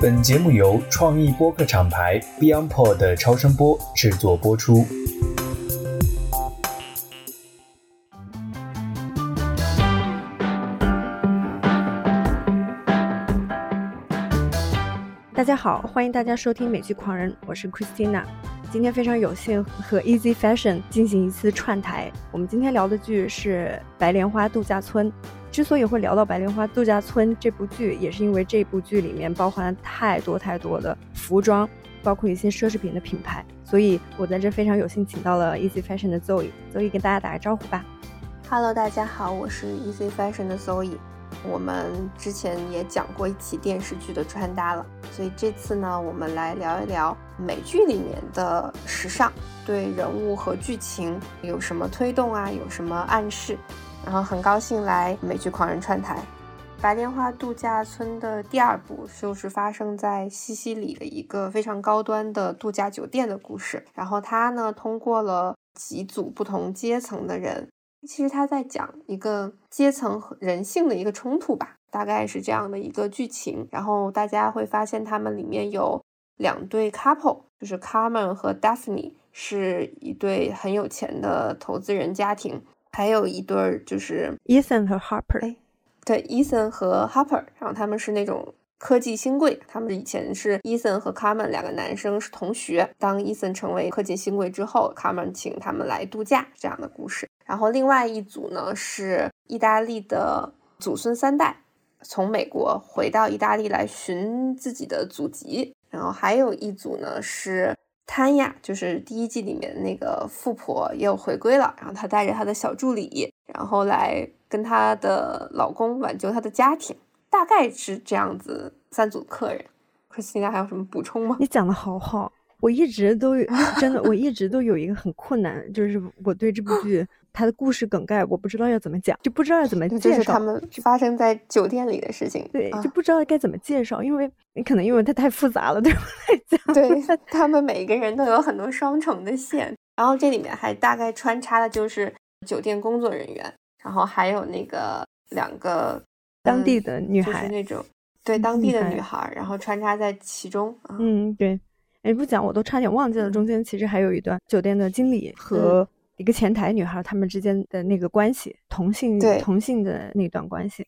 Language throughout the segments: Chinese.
本节目由创意播客厂牌 BeyondPod 超声波制作播出。大家好，欢迎大家收听美剧狂人，我是 Christina。今天非常有幸和 Easy Fashion 进行一次串台。我们今天聊的剧是《白莲花度假村》。之所以会聊到《白莲花度假村》这部剧，也是因为这部剧里面包含了太多太多的服装，包括一些奢侈品的品牌。所以我在这非常有幸请到了 Easy Fashion 的 Zoe。Zoe 跟大家打个招呼吧。Hello，大家好，我是 Easy Fashion 的 Zoe。我们之前也讲过一期电视剧的穿搭了，所以这次呢，我们来聊一聊美剧里面的时尚对人物和剧情有什么推动啊，有什么暗示。然后很高兴来美剧狂人串台，《白莲花度假村》的第二部就是发生在西西里的一个非常高端的度假酒店的故事。然后它呢，通过了几组不同阶层的人。其实他在讲一个阶层和人性的一个冲突吧，大概是这样的一个剧情。然后大家会发现他们里面有两对 couple，就是 Carmen 和 Daphne 是一对很有钱的投资人家庭，还有一对儿就是 Ethan 和 Harper。哎，对，Ethan 和 Harper，然后他们是那种科技新贵。他们以前是 Ethan 和 Carmen 两个男生是同学，当 Ethan 成为科技新贵之后，Carmen 请他们来度假，这样的故事。然后另外一组呢是意大利的祖孙三代，从美国回到意大利来寻自己的祖籍。然后还有一组呢是潘亚，就是第一季里面那个富婆又回归了。然后她带着她的小助理，然后来跟她的老公挽救她的家庭。大概是这样子三组客人。Christina 还有什么补充吗？你讲的好好，我一直都真的，我一直都有一个很困难，就是我对这部剧。他的故事梗概我不知道要怎么讲，就不知道要怎么 介绍。就是他们发生在酒店里的事情。对，就不知道该怎么介绍，因为你可能因为它太复杂了，对我来讲。对，他们每个人都有很多双重的线，然后这里面还大概穿插的就是酒店工作人员，然后还有那个两个当地的女孩，就是那种对当地的女孩，然后穿插在其中。嗯，对。哎，不讲我都差点忘记了，中间其实还有一段酒店的经理和。一个前台女孩，他们之间的那个关系，同性同性的那段关系，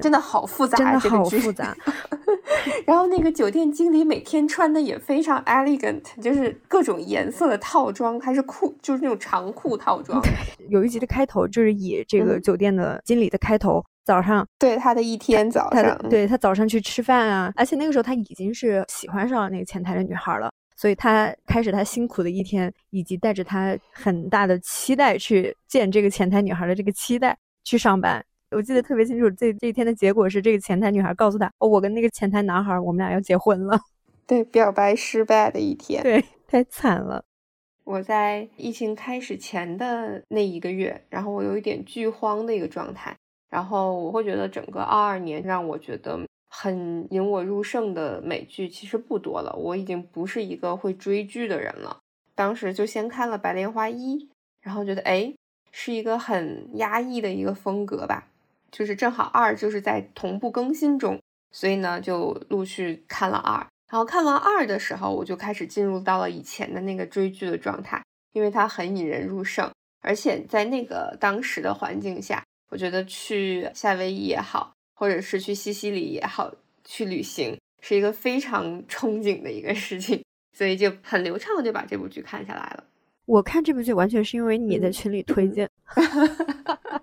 真的好复杂，真的好复杂。然后那个酒店经理每天穿的也非常 elegant，就是各种颜色的套装，还是裤，就是那种长裤套装。有一集的开头就是以这个酒店的经理的开头，早上对他的一天早上，对他早上去吃饭啊，而且那个时候他已经是喜欢上了那个前台的女孩了。所以他开始他辛苦的一天，以及带着他很大的期待去见这个前台女孩的这个期待去上班。我记得特别清楚，这这一天的结果是这个前台女孩告诉他：“哦，我跟那个前台男孩，我们俩要结婚了。”对，表白失败的一天，对，太惨了。我在疫情开始前的那一个月，然后我有一点剧荒的一个状态，然后我会觉得整个二二年让我觉得。很引我入胜的美剧其实不多了，我已经不是一个会追剧的人了。当时就先看了《白莲花一》，然后觉得哎，是一个很压抑的一个风格吧。就是正好二就是在同步更新中，所以呢就陆续看了二。然后看完二的时候，我就开始进入到了以前的那个追剧的状态，因为它很引人入胜，而且在那个当时的环境下，我觉得去夏威夷也好。或者是去西西里也好，去旅行是一个非常憧憬的一个事情，所以就很流畅的就把这部剧看下来了。我看这部剧完全是因为你在群里推荐。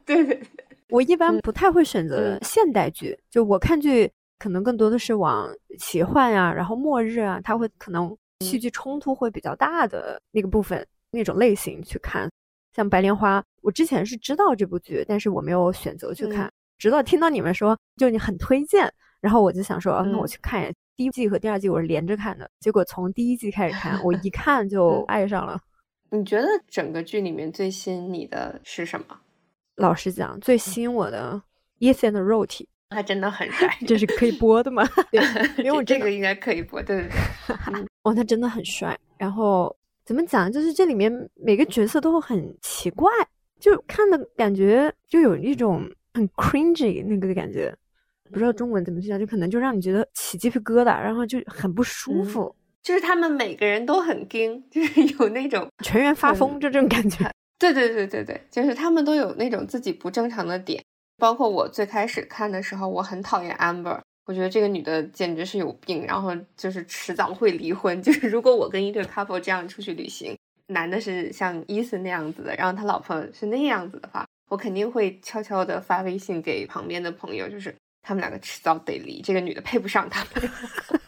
对对对，我一般不太会选择现代剧，就我看剧可能更多的是往奇幻啊，然后末日啊，它会可能戏剧冲突会比较大的那个部分那种类型去看。像《白莲花》，我之前是知道这部剧，但是我没有选择去看。直到听到你们说，就你很推荐，然后我就想说，啊，那我去看一下。第一季和第二季我是连着看的，结果从第一季开始看，我一 看就爱上了。你觉得整个剧里面最吸引你的是什么？老实讲，最吸引我的 Ethan 的肉体，他真的很帅。这是可以播的吗？对，因为我这个应该可以播。对对对。哦，他真的很帅。然后怎么讲？就是这里面每个角色都很奇怪，就看的感觉就有一种。很 cringy 那个感觉，不知道中文怎么去讲，就可能就让你觉得起鸡皮疙瘩，然后就很不舒服。就是他们每个人都很硬，就是 有那种全员发疯，就这种感觉。对对对对对，就是他们都有那种自己不正常的点。包括我最开始看的时候，我很讨厌 Amber，我觉得这个女的简直是有病，然后就是迟早会离婚。就是如果我跟一对 couple 这样出去旅行，男的是像伊森那样子的，然后他老婆是那样子的话，我肯定会悄悄的发微信给旁边的朋友，就是他们两个迟早得离，这个女的配不上他们。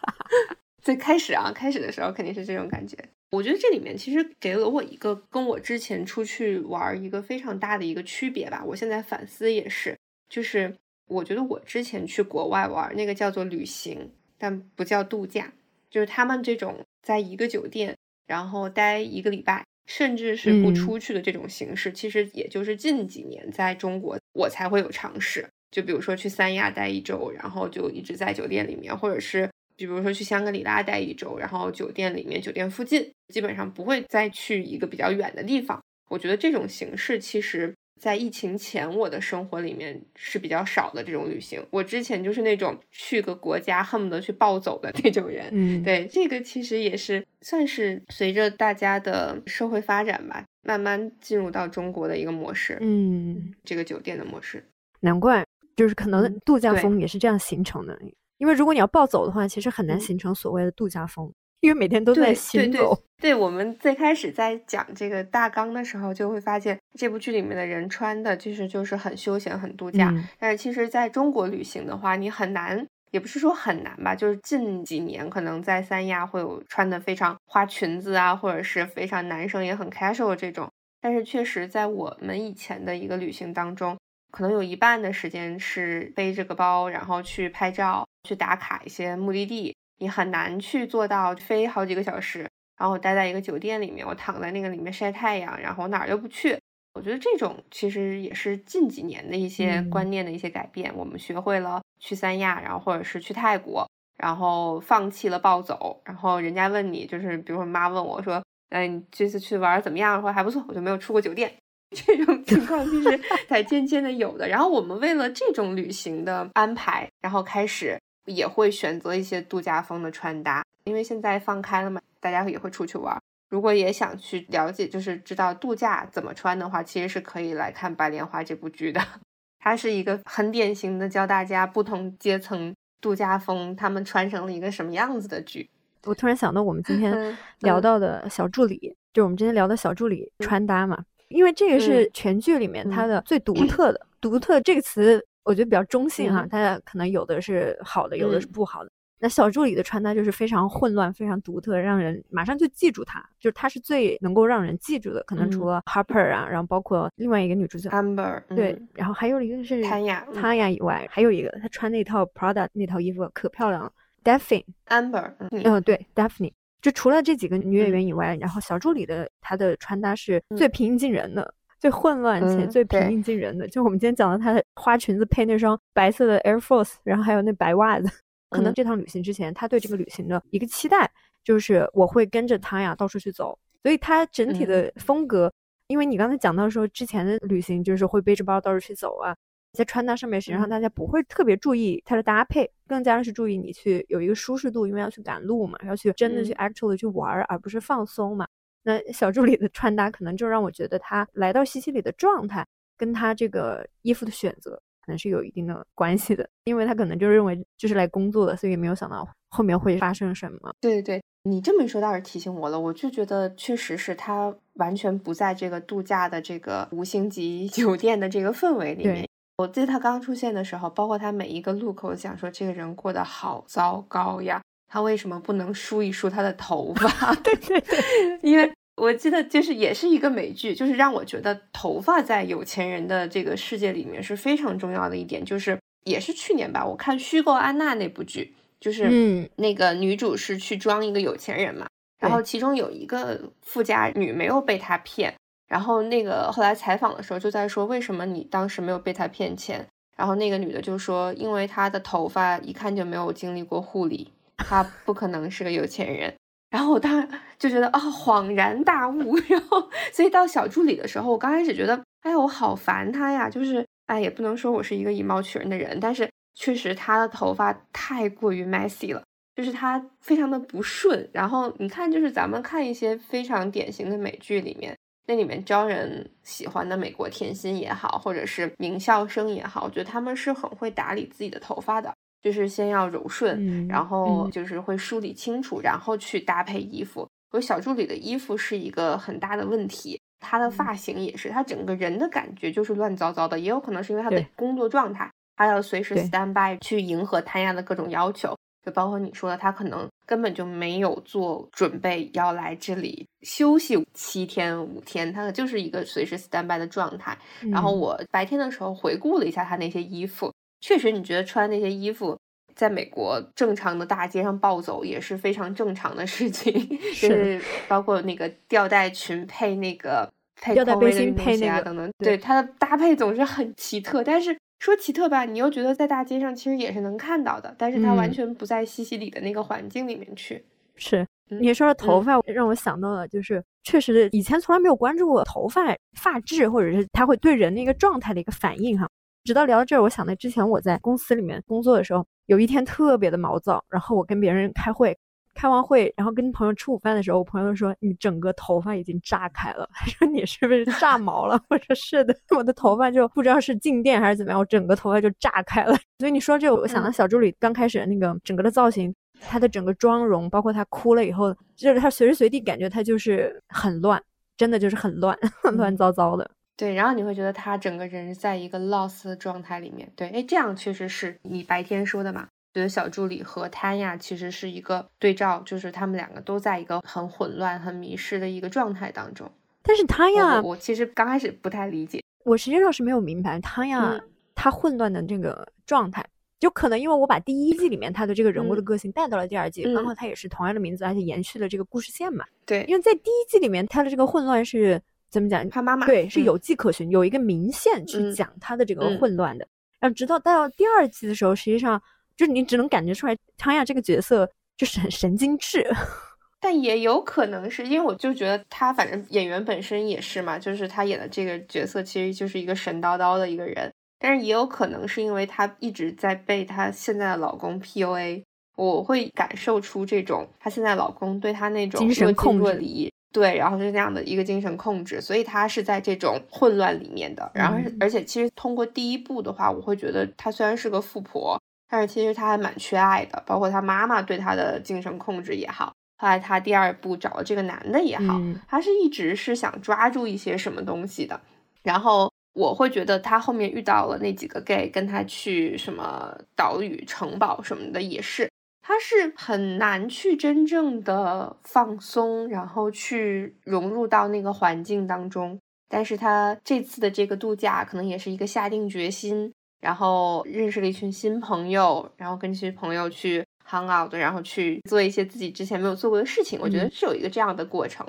最开始啊，开始的时候肯定是这种感觉。我觉得这里面其实给了我一个跟我之前出去玩一个非常大的一个区别吧。我现在反思也是，就是我觉得我之前去国外玩那个叫做旅行，但不叫度假，就是他们这种在一个酒店然后待一个礼拜，甚至是不出去的这种形式，其实也就是近几年在中国我才会有尝试。就比如说去三亚待一周，然后就一直在酒店里面，或者是。比如说去香格里拉待一周，然后酒店里面、酒店附近基本上不会再去一个比较远的地方。我觉得这种形式其实，在疫情前我的生活里面是比较少的这种旅行。我之前就是那种去个国家恨不得去暴走的那种人。嗯，对，这个其实也是算是随着大家的社会发展吧，慢慢进入到中国的一个模式。嗯，这个酒店的模式，难怪就是可能度假风也是这样形成的。因为如果你要暴走的话，其实很难形成所谓的度假风，因为每天都在行走。对我们最开始在讲这个大纲的时候，就会发现这部剧里面的人穿的其实就是很休闲、很度假。但是其实在中国旅行的话，你很难，也不是说很难吧，就是近几年可能在三亚会有穿的非常花裙子啊，或者是非常男生也很 casual 这种。但是确实在我们以前的一个旅行当中。可能有一半的时间是背着个包，然后去拍照、去打卡一些目的地。你很难去做到飞好几个小时，然后我待在一个酒店里面，我躺在那个里面晒太阳，然后哪儿都不去。我觉得这种其实也是近几年的一些观念的一些改变。我们学会了去三亚，然后或者是去泰国，然后放弃了暴走。然后人家问你，就是比如说妈问我说：“嗯，你这次去玩怎么样？”说还不错，我就没有出过酒店。这种情况其实才渐渐的有的。然后我们为了这种旅行的安排，然后开始也会选择一些度假风的穿搭，因为现在放开了嘛，大家也会出去玩。如果也想去了解，就是知道度假怎么穿的话，其实是可以来看《白莲花》这部剧的。它是一个很典型的教大家不同阶层度假风他们穿成了一个什么样子的剧。我突然想到，我们今天聊到的小助理，就我们今天聊的小助理穿搭嘛。因为这个是全剧里面它的最独特的，独特这个词我觉得比较中性哈，它可能有的是好的，有的是不好的。那小助理的穿搭就是非常混乱、非常独特，让人马上就记住她，就是她是最能够让人记住的。可能除了 Harper 啊，然后包括另外一个女主角。Amber，对，然后还有一个是 Tanya，Tanya 以外，还有一个她穿那套 Prada 那套衣服可漂亮了，Daphne，Amber，嗯，对，Daphne。就除了这几个女演员以外，然后小助理的她的穿搭是最平易近人的，最混乱且最平易近人的。就我们今天讲的，她的花裙子配那双白色的 Air Force，然后还有那白袜子。可能这趟旅行之前，她对这个旅行的一个期待就是我会跟着她呀到处去走，所以她整体的风格，因为你刚才讲到说之前的旅行就是会背着包到处去走啊。在穿搭上面，实际上大家不会特别注意它的搭配，更加是注意你去有一个舒适度，因为要去赶路嘛，要去真的去 actually 去玩，而不是放松嘛。那小助理的穿搭可能就让我觉得他来到西西里的状态，跟他这个衣服的选择可能是有一定的关系的，因为他可能就认为就是来工作的，所以也没有想到后面会发生什么。对对对，你这么一说倒是提醒我了，我就觉得确实是他完全不在这个度假的这个五星级 酒店的这个氛围里面。我记得他刚出现的时候，包括他每一个路口讲说这个人过得好糟糕呀，他为什么不能梳一梳他的头发？对对对，因为我记得就是也是一个美剧，就是让我觉得头发在有钱人的这个世界里面是非常重要的一点。就是也是去年吧，我看《虚构安娜》那部剧，就是嗯，那个女主是去装一个有钱人嘛，然后其中有一个富家女没有被他骗。然后那个后来采访的时候就在说，为什么你当时没有被他骗钱？然后那个女的就说，因为她的头发一看就没有经历过护理，他不可能是个有钱人。然后我当时就觉得啊，恍然大悟。然后所以到小助理的时候，我刚开始觉得，哎呀，我好烦他呀，就是哎，也不能说我是一个以貌取人的人，但是。确实他的头发太过于 messy 了，就是他非常的不顺。然后你看，就是咱们看一些非常典型的美剧里面，那里面招人喜欢的美国甜心也好，或者是名校生也好，我觉得他们是很会打理自己的头发的。就是先要柔顺，然后就是会梳理清楚，然后去搭配衣服。我小助理的衣服是一个很大的问题，她的发型也是，她整个人的感觉就是乱糟糟的。也有可能是因为她的工作状态，他要随时 stand by 去迎合谭亚的各种要求。就包括你说的，他可能根本就没有做准备要来这里休息七天五天，他就是一个随时 stand by 的状态。然后我白天的时候回顾了一下他那些衣服。确实，你觉得穿那些衣服在美国正常的大街上暴走也是非常正常的事情，就是包括那个吊带裙配那个配吊带背心配那个等等，对它的搭配总是很奇特。但是说奇特吧，你又觉得在大街上其实也是能看到的，但是它完全不在西西里的那个环境里面去。是你说的头发让我想到了，就是确实以前从来没有关注过头发发质或者是它会对人的一个状态的一个反应哈。直到聊到这儿，我想到之前我在公司里面工作的时候，有一天特别的毛躁，然后我跟别人开会，开完会，然后跟朋友吃午饭的时候，我朋友说你整个头发已经炸开了，他 说你是不是炸毛了？我说是的，我的头发就不知道是静电还是怎么样，我整个头发就炸开了。所以你说这个，我想到小助理刚开始那个整个的造型，她的整个妆容，包括她哭了以后，就是她随时随地感觉她就是很乱，真的就是很乱，乱糟糟的。对，然后你会觉得他整个人在一个 lost 的状态里面。对，哎，这样确实是你白天说的嘛？觉得小助理和潘亚其实是一个对照，就是他们两个都在一个很混乱、很迷失的一个状态当中。但是他呀，我其实刚开始不太理解，我实际上是没有明白他呀他混乱的这个状态，就可能因为我把第一季里面他的这个人物的个性带到了第二季，刚好他也是同样的名字，而且延续了这个故事线嘛。对，因为在第一季里面他的这个混乱是。怎么讲？他妈妈对是有迹可循，有一个明线去讲他的这个混乱的。然后直到到第二季的时候，实际上就是你只能感觉出来汤亚这个角色就是很神经质。但也有可能是因为我就觉得他反正演员本身也是嘛，就是他演的这个角色其实就是一个神叨叨的一个人。但是也有可能是因为他一直在被他现在的老公 PUA，我会感受出这种他现在老公对他那种精神控制。对，然后是那样的一个精神控制，所以他是在这种混乱里面的。然后，而且其实通过第一部的话，我会觉得她虽然是个富婆，但是其实她还蛮缺爱的。包括她妈妈对她的精神控制也好，后来她第二部找了这个男的也好，她是一直是想抓住一些什么东西的。然后我会觉得她后面遇到了那几个 gay，跟她去什么岛屿城堡什么的也是。他是很难去真正的放松，然后去融入到那个环境当中。但是他这次的这个度假，可能也是一个下定决心，然后认识了一群新朋友，然后跟这些朋友去 hang out，然后去做一些自己之前没有做过的事情。我觉得是有一个这样的过程。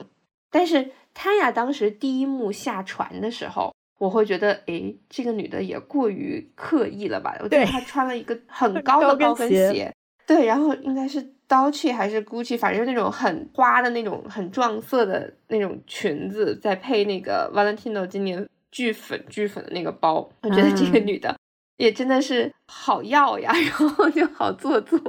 但是汤雅当时第一幕下船的时候，我会觉得，哎，这个女的也过于刻意了吧？我觉得她穿了一个很 高的高跟鞋。对，然后应该是 Dolce 还是 Gucci，反正那种很花的那种、很撞色的那种裙子，再配那个 Valentino 今年巨粉巨粉的那个包，我觉得这个女的也真的是好要呀，然后就好做作，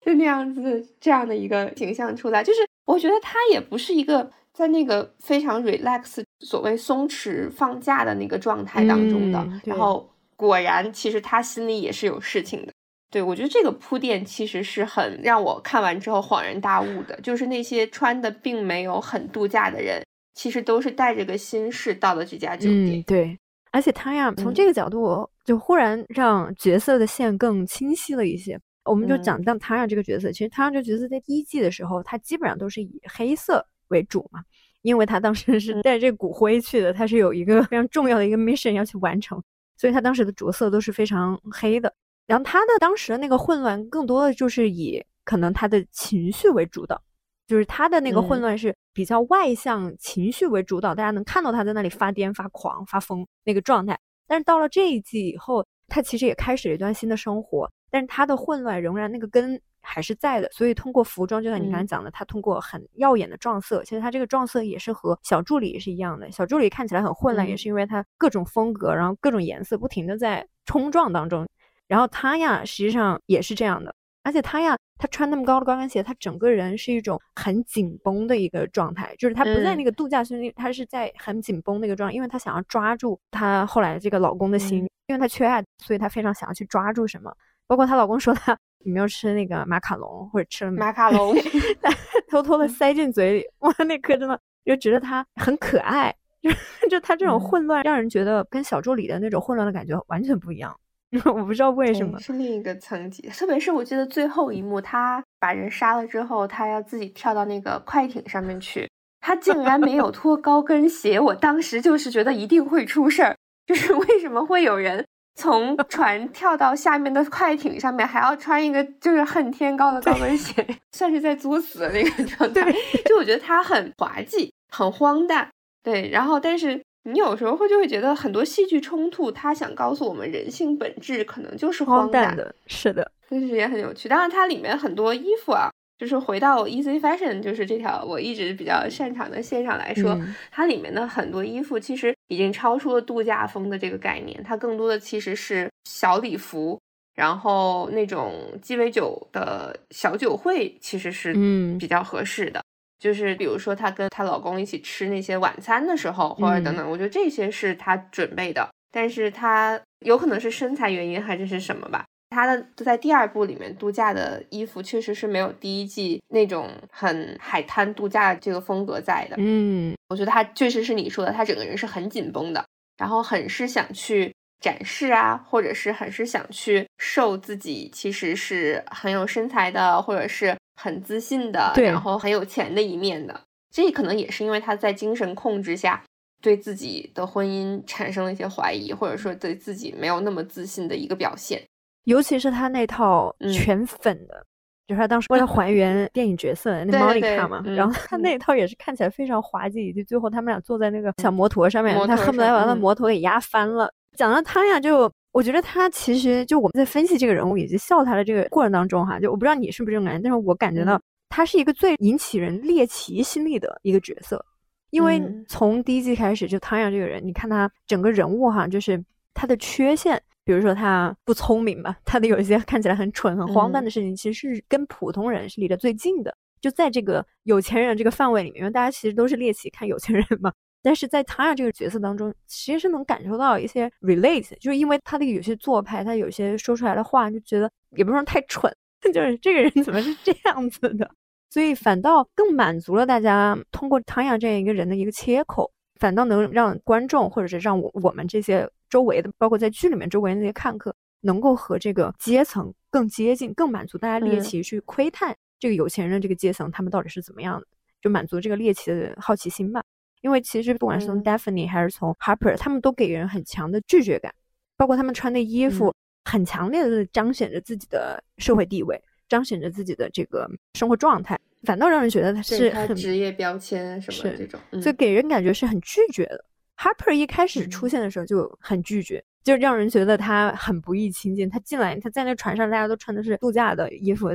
就那样子这样的一个形象出来，就是我觉得她也不是一个在那个非常 relax、所谓松弛放假的那个状态当中的，然后果然其实她心里也是有事情的。对，我觉得这个铺垫其实是很让我看完之后恍然大悟的，就是那些穿的并没有很度假的人，其实都是带着个心事到了这家酒店。对，而且他呀，从这个角度就忽然让角色的线更清晰了一些。我们就讲到他呀这个角色，其实他这个角色在第一季的时候，他基本上都是以黑色为主嘛，因为他当时是带这骨灰去的，他是有一个非常重要的一个 mission 要去完成，所以他当时的着色都是非常黑的。然后他的当时的那个混乱，更多的就是以可能他的情绪为主导，就是他的那个混乱是比较外向，情绪为主导，大家能看到他在那里发癫、发狂、发疯那个状态。但是到了这一季以后，他其实也开始了一段新的生活，但是他的混乱仍然那个根还是在的。所以通过服装，就像你刚才讲的，他通过很耀眼的撞色，其实他这个撞色也是和小助理是一样的。小助理看起来很混乱，也是因为他各种风格，然后各种颜色不停的在冲撞当中。然后他呀，实际上也是这样的，而且他呀，他穿那么高的高跟鞋，他整个人是一种很紧绷的一个状态，就是他不在那个度假村里，他是在很紧绷的一个状态，因为他想要抓住他后来这个老公的心，因为他缺爱，所以他非常想要去抓住什么。包括她老公说她你没有吃那个马卡龙，或者吃了马卡龙，偷偷的塞进嘴里，哇，那颗真的就觉得他很可爱，就 就他这种混乱，让人觉得跟小助理的那种混乱的感觉完全不一样。我不知道为什么是另一个层级，特别是我记得最后一幕，他把人杀了之后，他要自己跳到那个快艇上面去，他竟然没有 脱高跟鞋，我当时就是觉得一定会出事儿，就是为什么会有人从 船跳到下面的快艇上面，还要穿一个就是恨天高的高跟鞋，算是在作死的那个 状态，就我觉得他很滑稽，很荒诞，对，然后但是。你有时候会就会觉得很多戏剧冲突，他想告诉我们人性本质可能就是荒诞的，是的，但是也很有趣。当然，它里面很多衣服啊，就是回到 Easy Fashion，就是这条我一直比较擅长的线上来说，它里面的很多衣服其实已经超出了度假风的这个概念，它更多的其实是小礼服，然后那种鸡尾酒的小酒会其实是嗯比较合适的。就是比如说，她跟她老公一起吃那些晚餐的时候，或者等等，我觉得这些是她准备的。但是她有可能是身材原因还是是什么吧？她的在第二部里面度假的衣服确实是没有第一季那种很海滩度假这个风格在的。嗯，我觉得她确实是你说的，她整个人是很紧绷的，然后很是想去展示啊，或者是很是想去瘦自己其实是很有身材的，或者是。很自信的，然后很有钱的一面的，这可能也是因为他在精神控制下，对自己的婚姻产生了一些怀疑，或者说对自己没有那么自信的一个表现。尤其是他那套全粉的，就是他当时为了 还原电影角色那莫妮卡嘛，然后他那套也是看起来非常滑稽，就最后他们俩坐在那个小摩托上面，他恨不得把那摩托给压翻了。讲到他呀，就。我觉得他其实就我们在分析这个人物以及笑他的这个过程当中哈，就我不知道你是不是这种感觉，但是我感觉到他是一个最引起人猎奇心理的一个角色，因为从第一季开始就汤阳这个人，你看他整个人物哈，就是他的缺陷，比如说他不聪明吧，他的有一些看起来很蠢、很荒诞的事情，其实是跟普通人是离得最近的，就在这个有钱人这个范围里面，因为大家其实都是猎奇看有钱人嘛。但是在他这个角色当中，其实是能感受到一些 relate，就是因为他的有些做派，他有些说出来的话，就觉得也不是说太蠢，就是这个人怎么是这样子的，所以反倒更满足了大家通过唐雅这样一个人的一个切口，反倒能让观众或者是让我我们这些周围的，包括在剧里面周围的那些看客，能够和这个阶层更接近，更满足大家猎奇去窥探这个有钱人这个阶层他们到底是怎么样的，就满足这个猎奇的好奇心吧。因为其实不管是从 Daphne 还是从 Harper，他们都给人很强的拒绝感，包括他们穿的衣服，很强烈的彰显着自己的社会地位，彰显着自己的这个生活状态，反倒让人觉得他是很职业标签什么这种，所以给人感觉是很拒绝的。Harper 一开始出现的时候就很拒绝，就让人觉得他很不易亲近。他进来，他在那船上，大家都穿的是度假的衣服。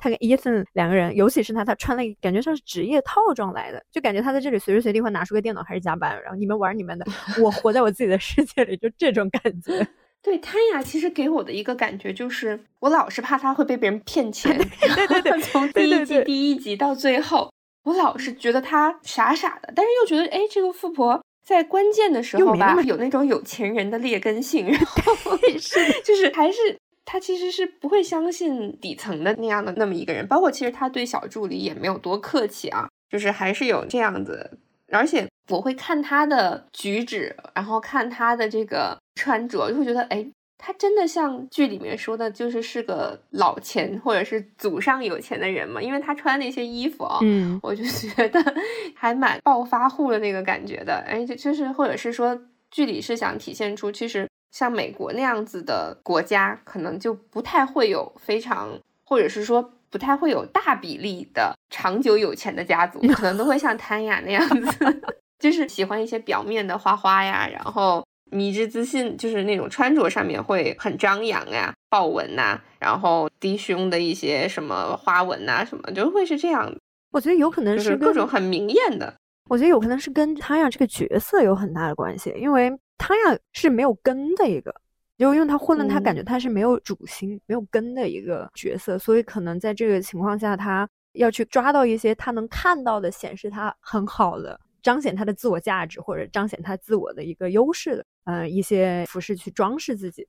他跟 Ethan 两个人，尤其是他，他穿了一感觉像是职业套装来的，就感觉他在这里随时随地会拿出个电脑开始加班，然后你们玩你们的，我活在我自己的世界里，就这种感觉。对，他呀其实给我的一个感觉就是，我老是怕他会被别人骗钱。对对对，从第一集第一集到最后，我老是觉得他傻傻的，但是又觉得，哎，这个富婆在关键的时候吧，有那种有钱人的劣根性，然后是就是还是。他其实是不会相信底层的那样的那么一个人，包括其实他对小助理也没有多客气啊，就是还是有这样子。而且我会看他的举止，然后看他的这个穿着，就会觉得，哎，他真的像剧里面说的，就是是个老钱或者是祖上有钱的人嘛？因为他穿那些衣服啊，嗯，我就觉得 还蛮暴发户的那个感觉的。哎，就就是或者是说剧里是想体现出其实。像美国那样子的国家，可能就不太会有非常，或者是说不太会有大比例的长久有钱的家族，可能都会像谭雅那样子，就是喜欢一些表面的花花呀，然后迷之自信，就是那种穿着上面会很张扬呀，豹纹呐，然后低胸的一些什么花纹呐，什么就会是这样。我觉得有可能是各种很明艳的。我觉得有可能是跟谭雅这个角色有很大的关系，因为。他呀是没有根的一个，就因为他混乱，他感觉嗯他是没有主心、没有根的一个角色，所以可能在这个情况下，他要去抓到一些他能看到的、显示他很好的、彰显他的自我价值或者彰显他自我的一个优势的，呃，一些服饰去装饰自己。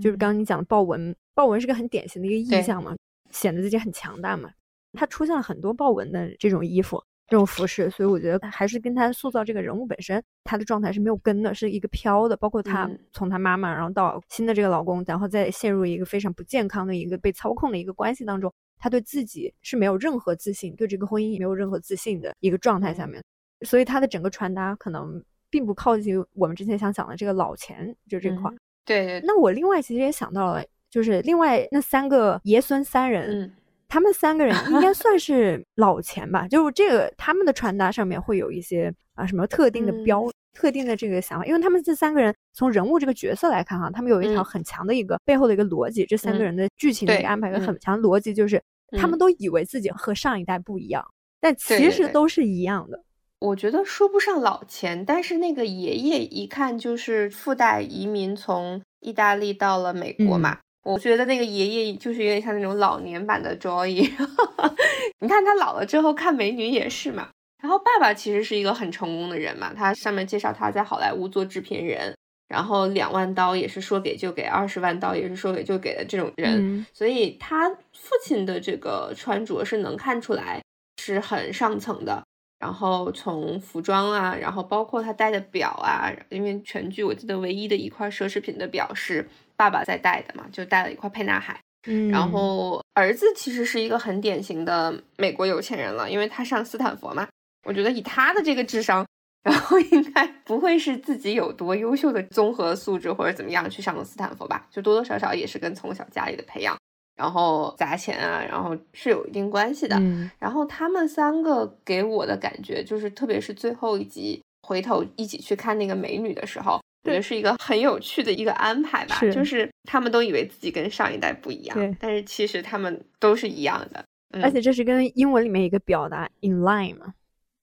就是刚刚你讲的豹纹，豹纹是个很典型的一个意象嘛，显得自己很强大嘛。他出现了很多豹纹的这种衣服、这种服饰，所以我觉得还是跟他塑造这个人物本身，他的状态是没有根的，是一个飘的。包括他嗯从他妈妈，然后到新的这个老公，然后再陷入一个非常不健康的一个被操控的一个关系当中，他对自己是没有任何自信，对这个婚姻也没有任何自信的一个状态下面，所以他的整个穿搭可能并不靠近我们之前想讲的这个老钱就这块儿。嗯对对，那我另外其实也想到了，就是另外那三个爷孙三人，嗯他们三个人应该算 是老钱吧，就是这个他们的穿搭上面会有一些啊什么特定的标、特定的这个想法，因为他们这三个人从人物这个角色来看哈，他们有一条嗯。很强的一个、背后的一个逻辑，这三个嗯人的剧情的一个安排，有嗯。很强的逻辑，就是、他们嗯。都以为自己和上一代不一样，但其实都是一样的。我觉得说不上老钱，但是那个爷爷一看就是附带移民从意大利到了美国嘛。我觉得那个爷爷就是有点像那种老年版的 Joy，你看他老了之后看美女也是嘛。然后爸爸其实是一个很成功的人嘛，他上面介绍他在好莱坞做制片人，然后两万刀也是说给就给，二十万刀也是说给就给的这种人。嗯所以他父亲的这个穿着是能看出来是很上层的。然后从服装啊，然后包括他戴的表啊，因为全剧我记得唯一的一块奢侈品的表是爸爸在带的嘛，就带了一块沛纳海。嗯，然后儿子其实是一个很典型的美国有钱人了，因为他上斯坦福嘛。我觉得以他的这个智商，然后应该不会是自己有多优秀的综合素质或者怎么样去上的斯坦福吧，就多多少少也是跟从小家里的培养，然后砸钱啊，然后是有一定关系的。嗯然后他们三个给我的感觉就是，特别是最后一集回头一起去看那个美女的时候，我觉得是一个很有趣的一个安排吧。是就是他们都以为自己跟上一代不一对样，但是其实他们都是一样的。嗯、而且这是跟英文里面一个表达 in line 嘛，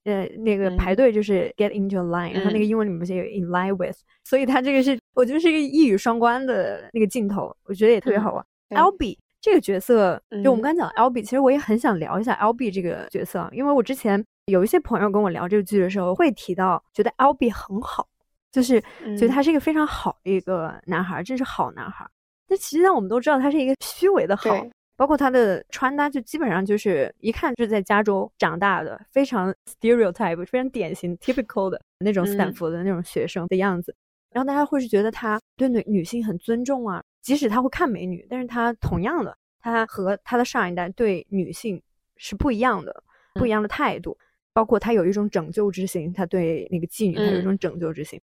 呃，那个排嗯队就是 get into a line，、然后那个嗯英文里面不是有 in line with，所以它这个是我觉得是一个一语双关的那个镜头，我觉得也特别好玩。Albie 这个角色，就我们嗯刚才讲的 Albie，其实我也很想聊一下 Albie 这个角色，因为我之前有一些朋友跟我聊这个剧的时候，会提到觉得 Albie 很好，就是觉得嗯他是一个非常好的一个男孩，真是好男孩。但实际上我们都知道他是一个虚伪的好，包括他的穿搭，就基本上就是一看就是在加州长大的，非常 stereotype，非常典型 typical 的那种斯坦嗯福的那种学生的样子。然后大家会是觉得他对女女性很尊重啊，即使他会看美女，但是他同样的，他和他的上一代对女性是不一样的，不一样的态度。包括他有一种拯救之心，他对那个妓女，他有一种拯救之心。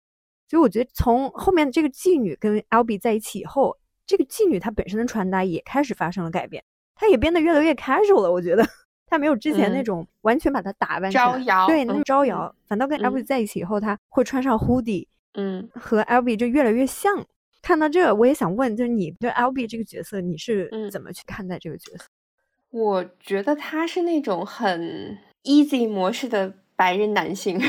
所以我觉得从后面这个妓女跟 Albie 在一起以后，这个妓女她本身的穿搭也开始发生了改变，她也变得越来越 casual 了。我觉得 她没有之前那嗯种完全把她打扮招摇对，那招摇，反倒跟嗯 Albie 在一起以后，她会穿上 hoodie，嗯，和 Albie 就越来越像。看到这，我也想问，就是你对 Albie 这个角色，你是嗯怎么去看待这个角色？我觉得他是那种很 easy 模式的白人男性，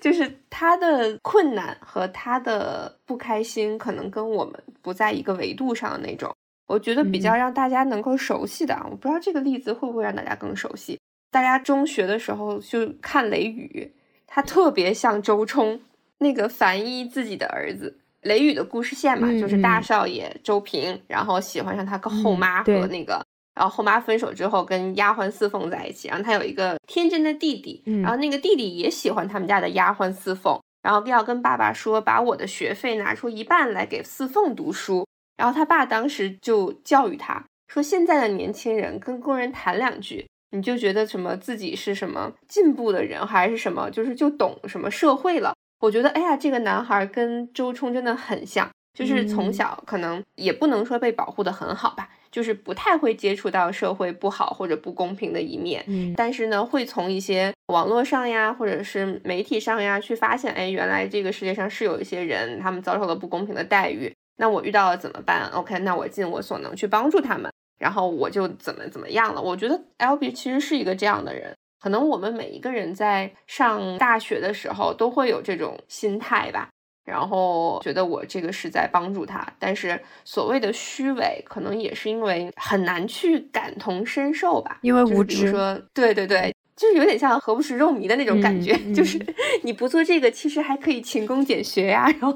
就是他的困难和他的不开心，可能跟我们不在一个维度上的那种。我觉得比较嗯让大家能够熟悉的啊，我不知道这个例子会不会让大家更熟悉。大家中学的时候就看《雷雨》，他特别像周冲那个樊一自己的儿子。雷雨的故事线嘛，嗯就是大嗯少爷周平，然后喜欢上他个后嗯妈和那个然后后妈分手之后跟丫鬟四凤在一起，然后她有一个天真的弟弟，嗯然后那个弟弟也喜欢他们家的丫鬟四凤，然后要跟爸爸说把我的学费拿出一半来给四凤读书，然后他爸当时就教育他说现在的年轻人跟工人谈两句。你就觉得什么自己是什么进步的人，还是什么，就是就懂什么社会了。我觉得，哎呀，这个男孩跟周冲真的很像，就是从嗯小可能也不能说被保护的很好吧，就是不太会接触到社会不好或者不公平的一面，嗯但是呢，会从一些网络上呀，或者是媒体上呀，去发现，哎，原来这个世界上是有一些人，他们遭受了不公平的待遇，那我遇到了怎么办？OK，那我尽我所能去帮助他们，然后我就怎么怎么样了。我觉得 L B 其实是一个这样的人，可能我们每一个人在上大学的时候都会有这种心态吧。然后觉得我这个是在帮助他，但是所谓的虚伪，可能也是因为很难去感同身受吧，因为无知。说，对对对，就是有点像何不食肉糜的那种感觉，就是你不做这个，其实还可以勤工俭学呀，然后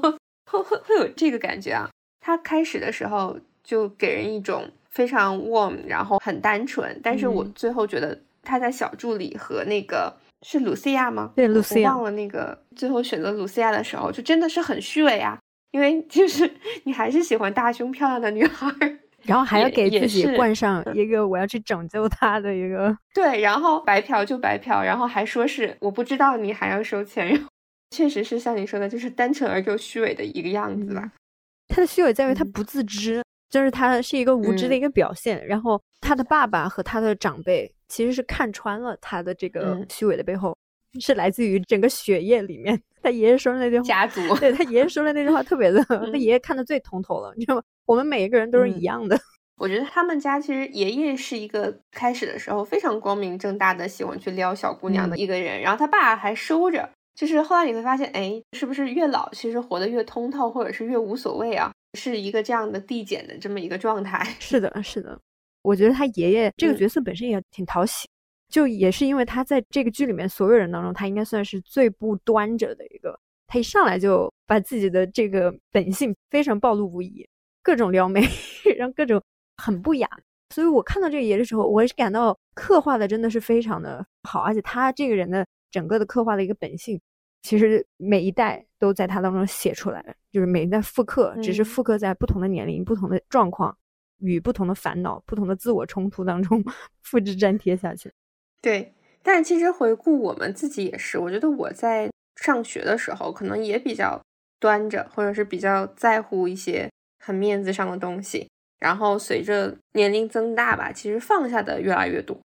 会会会有这个感觉啊。他开始的时候就给人一种非常 warm，然后很单纯，但是我最后觉得他在小助理和那个。是露西亚吗？对，露西亚。忘了那个最后选择露西亚的时候，就真的是很虚伪啊，因为就是 你还是喜欢大胸漂亮的女孩，然后还要给自己冠上一个我要去拯救她的一个。对，然后白嫖就白嫖，然后还说是我不知道你还要收钱，确实是像你说的，就是单纯而又虚伪的一个样子吧。他的虚伪在于他不自知，就是他是一个无知的一个表现。然后他的爸爸和他的长辈。其实是看穿了他的这个虚伪的背后，是来自于整个血液里面。他爷爷说的那句话，家族对他爷爷说的那句话特别的，他爷爷看的最通透了，你知道吗？我们每一个人都是一样的。我觉得他们家其实爷爷是一个开始的时候非常光明正大的喜欢去撩小姑娘的一个人，然后他爸还收着。就是后来你会发现，哎，是不是越老其实活得越通透，或者是越无所谓啊？是一个这样的递减的这么一个状态。是的，是的。我觉得他爷爷这个角色本身也挺讨喜，就也是因为他在这个剧里面所有人当中，他应该算是最不端着的一个。他一上来就把自己的这个本性非常暴露无遗，各种撩妹，让各种很不雅。所以我看到这个爷的时候，我是感到刻画的真的是非常的好，而且他这个人的整个的刻画的一个本性，其实每一代都在它当中写出来，就是每一代复刻，只是复刻在不同的年龄、不同的状况。与不同的烦恼、不同的自我冲突当中 复制粘贴下去。对，但其实回顾我们自己也是，我觉得我在上学的时候可能也比较端着，或者是比较在乎一些很面子上的东西。然后随着年龄增大吧，其实放下的越来越多。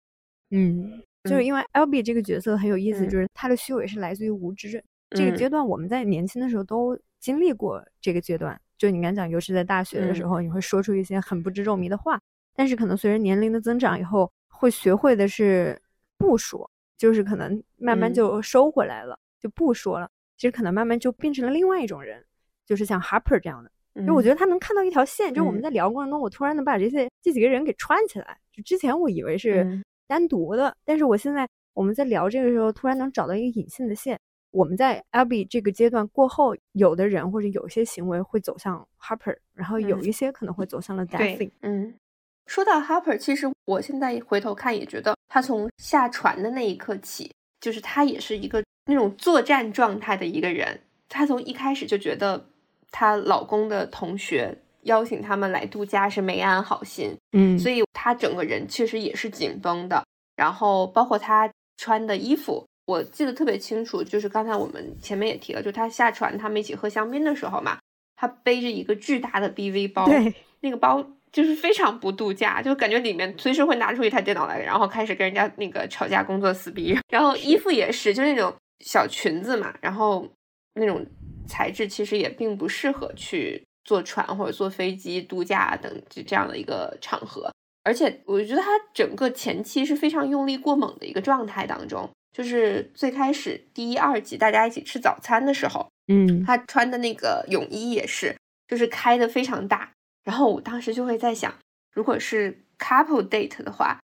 嗯，就是因为 L B 这个角色很有意思，就是他的虚伪是来自于无知。这个阶段我们在年轻的时候都经历过这个阶段。就你刚讲，尤其在大学的时候，你会说出一些很不知肉糜的话，但是可能随着年龄的增长以后，会学会的是不说，就是可能慢慢就收回来了，就不说了。其实可能慢慢就变成了另外一种人，就是像 Harper 这样的。就我觉得他能看到一条线，就我们在聊过程中，我突然能把这些这几个人给串起来。就之前我以为是单独的，但是我现在我们在聊这个时候，突然能找到一个隐性的线。我们在 Abby 这个阶段过后，有的人或者有些行为会走向 Harper，然后有一些可能会走向了 Daphne。嗯，说到 Harper，其实我现在回头看也觉得，他从下船的那一刻起，就是他也是一个那种作战状态的一个人。他从一开始就觉得她老公的同学邀请他们来度假是没安好心，嗯，所以他整个人确实也是紧绷的。然后包括他穿的衣服。我记得特别清楚，就是刚才我们前面也提了，就他下船，他们一起喝香槟的时候嘛，他背着一个巨大的 BV 包，对，那个包就是非常不度假，就感觉里面随时会拿出一台电脑来，然后开始跟人家那个吵架、工作撕逼。然后衣服也是，就那种小裙子嘛，然后那种材质其实也并不适合去坐船或者坐飞机度假等这样的一个场合。而且我觉得他整个前期是非常用力过猛的一个状态当中。就是最开始第一二集大家一起吃早餐的时候，嗯，他穿的那个泳衣也是，就是开的非常大。然后我当时就会在想，如果是 couple date 的话，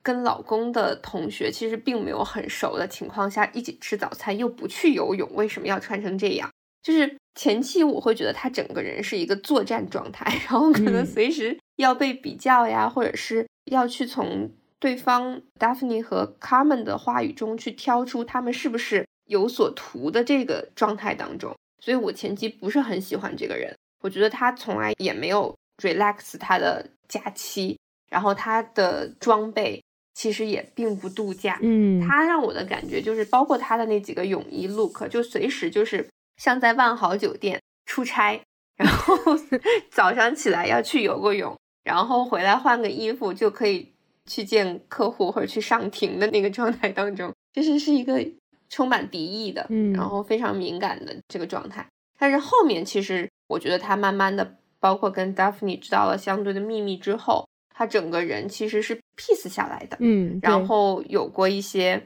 跟老公的同学其实并没有很熟的情况下一起吃早餐，又不去游泳，为什么要穿成这样？就是前期我会觉得他整个人是一个作战状态，然后可能随时要被比较呀，或者是要去从。对方 Daphne 和 Carmen 的话语中去挑出他们是不是有所图的这个状态当中，所以我前期不是很喜欢这个人，我觉得他从来也没有 relax 他的假期，然后他的装备其实也并不度假，嗯，他让我的感觉就是包括他的那几个泳衣 look，就随时就是像在万豪酒店出差，然后 早上起来要去游个泳，然后回来换个衣服就可以。去见客户或者去上庭的那个状态当中，其实是一个充满敌意的，嗯，然后非常敏感的这个状态。但是后面其实我觉得他慢慢的，包括跟 Daphne 知道了相对的秘密之后，他整个人其实是 peace 下来的，嗯，然后有过一些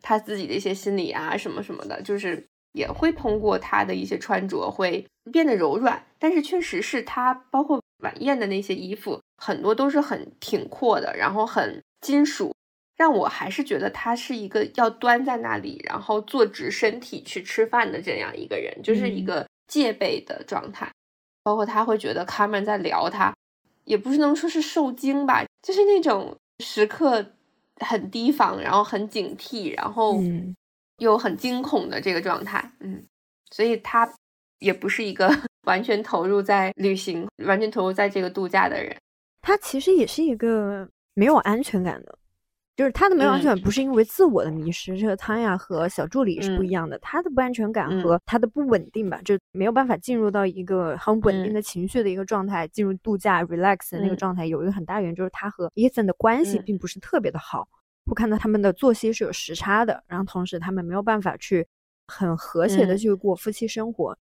他自己的一些心理啊什么什么的，就是也会通过他的一些穿着会变得柔软，但是确实是他包括晚宴的那些衣服，很多都是很挺阔的，然后很金属，让我还是觉得他是一个要端在那里，然后坐直身体去吃饭的这样一个人，就是一个戒备的状态。包括他会觉得卡门在聊他，也不是能说是受惊吧，就是那种时刻很提防，然后很警惕，然后又很惊恐的这个状态。嗯，所以他也不是一个 完全投入在旅行、完全投入在这个度假的人。他其实也是一个没有安全感的。就是他的没有安全感，不是因为自我的迷失，这个汤雅和小助理是不一样的。他的不安全感和他的不稳定吧，就没有办法进入到一个很稳定的情绪的一个状态，进入度假 relax 的那个状态。有一个很大原因就是他和 Ethan 的关系并不是特别的好，会看到他们的作息是有时差的，然后同时他们没有办法去很和谐的去过夫妻生活。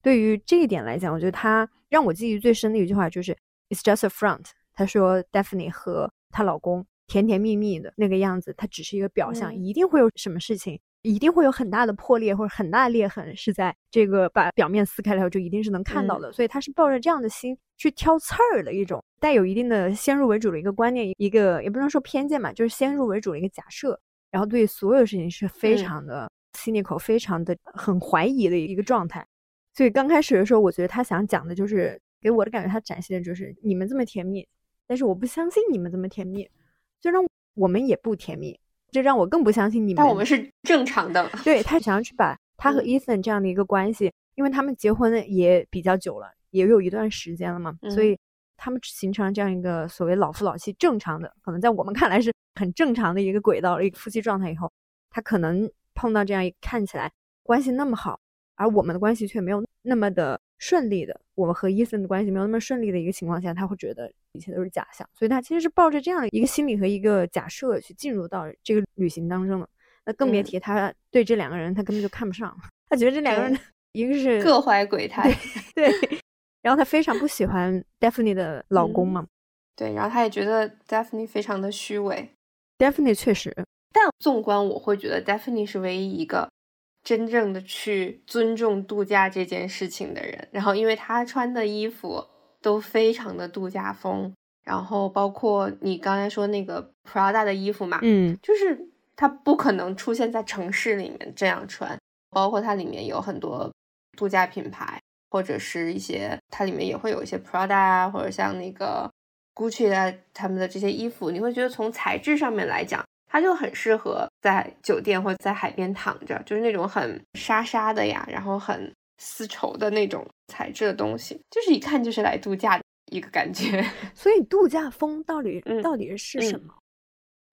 对于这一点来讲，我觉得他让我记忆最深的一句话就是 "It's just a front"。他说 Daphne 和她老公。甜甜蜜蜜的那个样子，它只是一个表象，一定会有什么事情，一定会有很大的破裂或者很大的裂痕，是在这个把表面撕开了后，就一定是能看到的。所以他是抱着这样的心去挑刺儿的一种，带有一定的先入为主的一个观念，一个也不能说偏见吧，就是先入为主的一个假设，然后对所有事情是非常的心里口，非常的很怀疑的一个状态。所以刚开始的时候，我觉得他想讲的就是给我的感觉，他展现的就是你们这么甜蜜，但是我不相信你们这么甜蜜。虽然我们也不甜蜜，这让我更不相信你们。但我们是正常的。对他想要去把他和 Ethan 这样的一个关系，因为他们结婚也比较久了，也有一段时间了嘛，所以他们形成了这样一个所谓老夫老妻正常的，可能在我们看来是很正常的一个轨道，一个夫妻状态以后，他可能碰到这样一看起来关系那么好，而我们的关系却没有那么的。顺利的，我们和伊森的关系没有那么顺利的一个情况下，他会觉得一切都是假象，所以他其实是抱着这样的一个心理和一个假设去进入到这个旅行当中的。那更别提他对这两个人，他根本就看不上，他觉得这两个人一个是各怀鬼胎，对，然后她非常不喜欢 Daphne 的老公嘛，对，然后她也觉得 Daphne 非常的虚伪，Daphne 确实，但纵观我会觉得 Daphne 是唯一一个。真正的去尊重度假这件事情的人，然后因为她穿的衣服都非常的度假风，然后包括你刚才说那个 Prada 的衣服嘛，嗯，就是他不可能出现在城市里面这样穿，包括它里面有很多度假品牌，或者是一些它里面也会有一些 Prada 啊，或者像那个 Gucci 啊他们的这些衣服，你会觉得从材质上面来讲。它就很适合在酒店或者在海边躺着，就是那种很沙沙的呀，然后很丝绸的那种材质的东西，就是一看就是来度假的一个感觉。所以度假风到底到底是什么？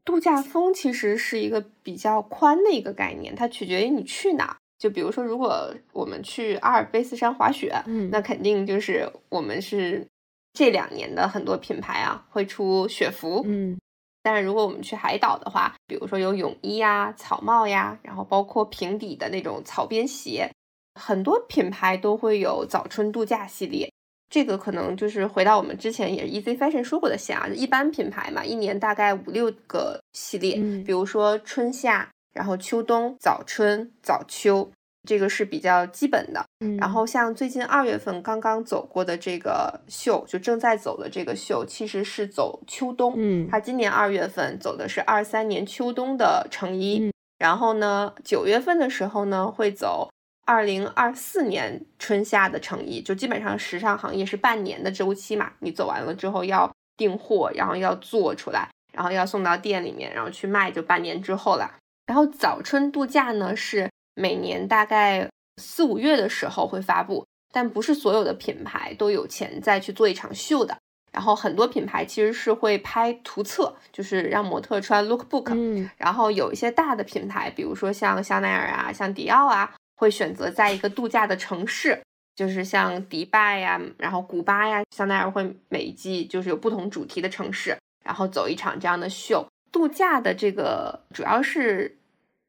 度假风其实是一个比较宽的一个概念，它取决于你去哪。就比如说，如果我们去阿尔卑斯山滑雪，嗯，那肯定就是我们是这两年的很多品牌啊会出雪服，嗯。但是如果我们去海岛的话，比如说有泳衣呀、草帽呀，然后包括平底的那种草编鞋，很多品牌都会有早春度假系列。这个可能就是回到我们之前也是 Easy Fashion 说过的线啊，一般品牌嘛，一年大概五六个系列，比如说春夏，然后秋冬、早春、早秋。这个是比较基本的，然后像最近二月份刚刚走过的这个秀，就正在走的这个秀，其实是走秋冬。嗯，它今年二月份走的是二三年秋冬的成衣，然后呢，九月份的时候呢，会走二零二四年春夏的成衣。就基本上时尚行业是半年的周期嘛，你走完了之后要订货，然后要做出来，然后要送到店里面，然后去卖，就半年之后了。然后早春度假呢是。每年大概四五月的时候会发布，但不是所有的品牌都有钱再去做一场秀的。然后很多品牌其实是会拍图册，就是让模特穿 lookbook。嗯，然后有一些大的品牌，比如说像香奈儿啊、像迪奥啊，会选择在一个度假的城市，就是像迪拜呀、然后古巴呀，香奈儿会每一季就是有不同主题的城市，然后走一场这样的秀。度假的这个主要是。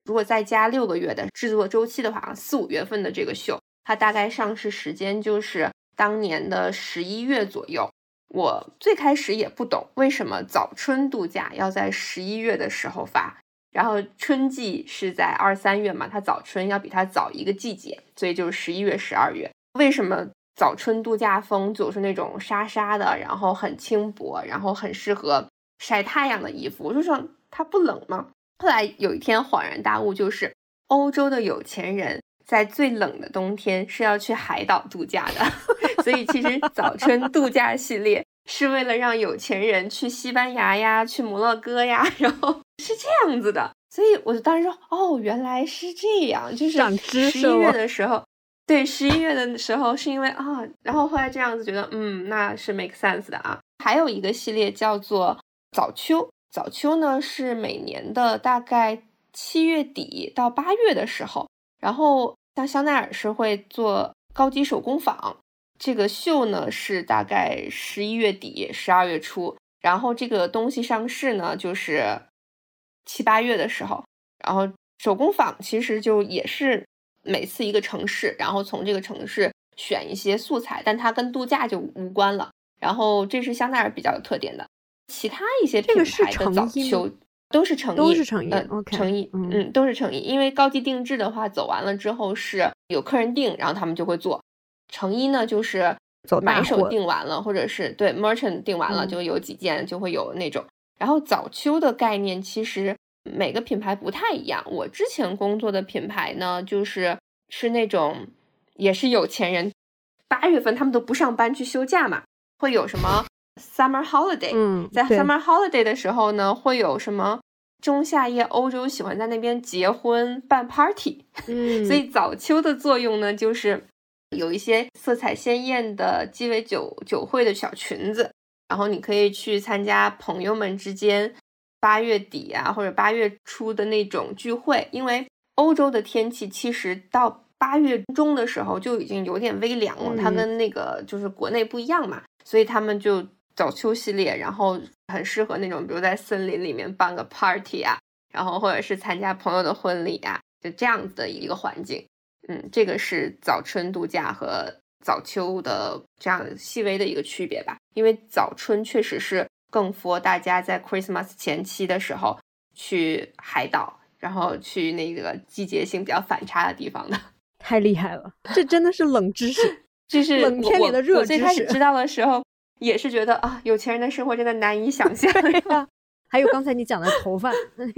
如果再加六个月的制作周期的话，四五月份的这个秀，它大概上市时间就是当年的十一月左右。我最开始也不懂为什么早春度假要在十一月的时候发，然后春季是在二三月嘛，它早春要比它早一个季节，所以就是十一月、十二月。为什么早春度假风总是那种沙沙的，然后很轻薄，然后很适合晒太阳的衣服？我就说它不冷吗？后来有一天恍然大悟，就是欧洲的有钱人在最冷的冬天是要去海岛度假的，所以其实早春度假系列是为了让有钱人去西班牙呀、去摩洛哥呀，然后是这样子的。所以我就当时说，哦，原来是这样，就是十一月的时候，对，十一月的时候是因为啊，然后后来这样子觉得，嗯，那是 make sense 的啊。还有一个系列叫做早秋。早秋呢是每年的大概七月底到八月的时候，然后像香奈儿是会做高级手工坊，这个秀呢是大概十一月底十二月初，然后这个东西上市呢就是七八月的时候，然后手工坊其实就也是每次一个城市，然后从这个城市选一些素材，但它跟度假就无关了，然后这是香奈儿比较有特点的。其他一些品牌的早秋都是成衣，都是成衣，嗯，成衣，嗯，都是成衣。因为高级定制的话，走完了之后是有客人订，然后他们就会做成衣呢，就是买手订完了，或者是对 merchant 订完了，就有几件就会有那种。然后早秋的概念其实每个品牌不太一样。我之前工作的品牌呢，就是是那种也是有钱人，八月份他们都不上班去休假嘛，会有什么？Summer holiday，嗯，在 Summer holiday 的时候呢，会有什么中夏夜？欧洲喜欢在那边结婚办 party，嗯，所以早秋的作用呢，就是有一些色彩鲜艳的鸡尾酒酒会的小裙子，然后你可以去参加朋友们之间八月底啊或者八月初的那种聚会，因为欧洲的天气其实到八月中的时候就已经有点微凉了，它跟那个就是国内不一样嘛，所以他们就。早秋系列，然后很适合那种，比如在森林里面办个 party 啊，然后或者是参加朋友的婚礼啊，就这样子的一个环境。嗯，这个是早春度假和早秋的这样细微的一个区别吧。因为早春确实是更 for 大家在 Christmas 前期的时候去海岛，然后去那个季节性比较反差的地方的。太厉害了，这真的是冷知识，这是冷天里的热知识。我最开始知道的时候。也是觉得啊，有钱人的生活真的难以想象呀。还有刚才你讲的头发，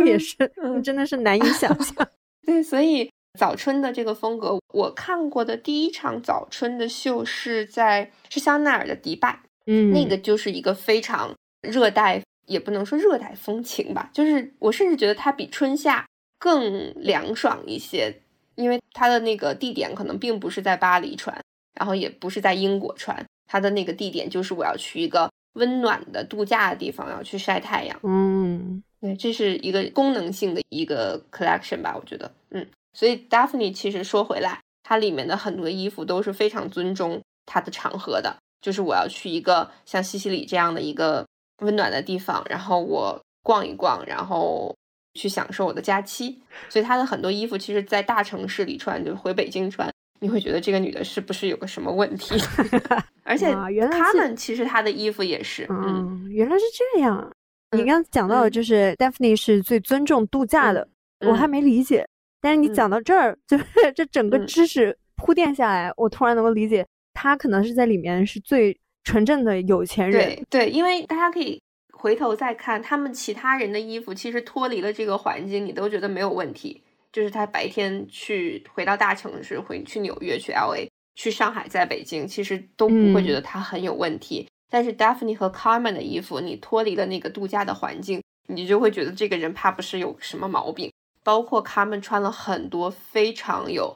也是 真的是难以想象。对，所以早春的这个风格，我看过的第一场早春的秀是在是香奈儿的迪拜，嗯，那个就是一个非常热带，也不能说热带风情吧，就是我甚至觉得它比春夏更凉爽一些，因为它的那个地点可能并不是在巴黎穿，然后也不是在英国穿。它的那个地点就是我要去一个温暖的度假的地方，要去晒太阳。嗯，对，这是一个功能性的一个 collection 吧，我觉得。嗯，所以 Daphne 其实说回来，它里面的很多衣服都是非常尊重它的场合的，就是我要去一个像西西里这样的一个温暖的地方，然后我逛一逛，然后去享受我的假期。所以它的很多衣服其实，在大城市里穿，就回北京穿。你会觉得这个女的是不是有个什么问题？而且他们其实她的衣服也是，嗯，原来是这样。你刚刚讲到的就是 Daphne 是最尊重度假的，我还没理解。但是你讲到这儿，就是这整个知识铺垫下来，我突然能够理解，他可能是在里面是最纯正的有钱人。对对，因为大家可以回头再看他们其他人的衣服，其实脱离了这个环境，你都觉得没有问题。就是他白天去回到大城市，回去纽约、去 L A、去上海、在北京，其实都不会觉得他很有问题。但是 Daphne 和 Carmen 的衣服，你脱离了那个度假的环境，你就会觉得这个人怕不是有什么毛病。包括 Carmen 穿了很多非常有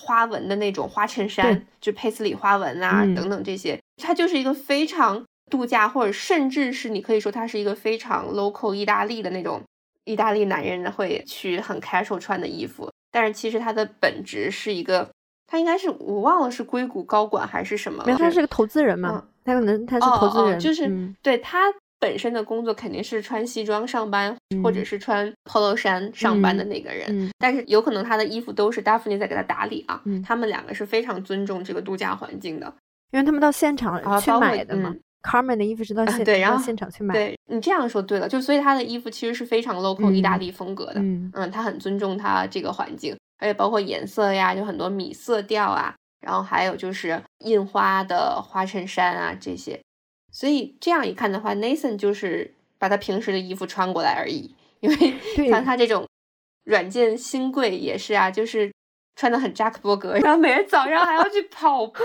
花纹的那种花衬衫，就佩斯里花纹啊等等这些，他就是一个非常度假，或者甚至是你可以说他是一个非常 local 意大利的那种。意大利男人会去很 casual 穿的衣服，但是其实他的本质是一个，他应该是我忘了是硅谷高管还是什么，没有，他是个投资人嘛，他可能他是投资人，就是对他本身的工作肯定是穿西装上班，或者是穿 polo 衫上班的那个人，但是有可能他的衣服都是 Daphne 在给他打理啊，他们两个是非常尊重这个度假环境的，因为他们到现场去买的嘛。Carmen 的衣服是到现对，然后现场去买。对你这样说对了，就所以他的衣服其实是非常 local 意大利风格的。嗯嗯，他很尊重他这个环境，而且包括颜色呀，就很多米色调啊，然后还有就是印花的花衬衫啊这些。所以这样一看的话，Nathan 就是把他平时的衣服穿过来而已，因为像他这种软件新贵也是啊，就是穿的很扎克伯格，然后每天早上还要去跑步。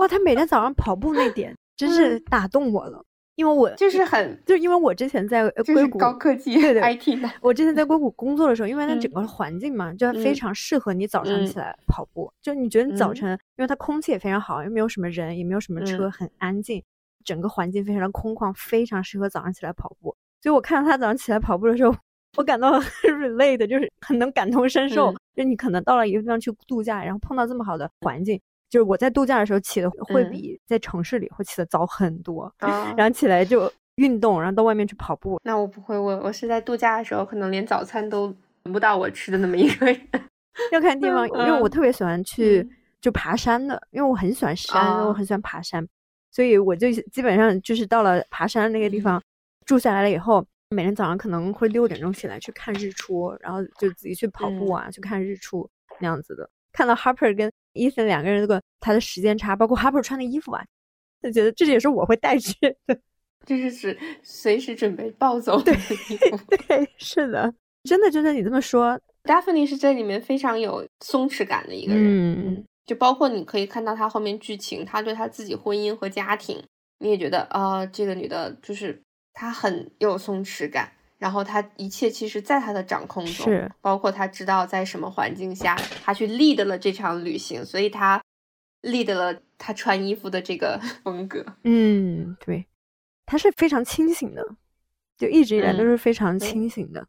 哇，他每天早上跑步那点真是打动我了，因为我就是很，就是因为我之前在硅谷高科技对对 IT 的，我之前在 硅谷工作的时候，因为它整个环境嘛，就非常适合你早上起来跑步。就你觉得你早晨，因为它空气也非常好，又没有什么人，也没有什么车，很安静。整个环境非常的空旷，非常适合早上起来跑步。所以我看到他早上起来跑步的时候，我感到很 relate，就是很能感同身受。就你可能到了一个地方去度假，然后碰到这么好的环境，就是我在度假的时候起的会比在城市里会起的早很多。然后起来就运动，然后到外面去跑步。那我不会，我我是在度假的时候，可能连早餐都轮不到我吃的那么一个人。要看地方，因为我特别喜欢去就爬山的，因为我很喜欢山，我很喜欢爬山。所以我就基本上就是到了爬山那个地方住下来了以后，每天早上可能会六点钟起来去看日出，然后就自己去跑步啊，去看日出那样子的。看到 Harper 跟 Ethan 两个人这个他的时间差，包括 Harper 穿的衣服啊，就觉得这也是我会带去的，就是指随时准备暴走的衣服。对，是的，真的就像你这么说，Daphne 是这里面非常有松弛感的一个人。嗯。就包括你可以看到他后面剧情，他对他自己婚姻和家庭，你也觉得啊，这个女的就是她很有松弛感，然后他一切其实在他的掌控中，是包括他知道在什么环境下他去 lead 了这场旅行，所以他 lead 了他穿衣服的这个 风格。嗯，对，他是非常清醒的，就一直以来都是非常清醒的。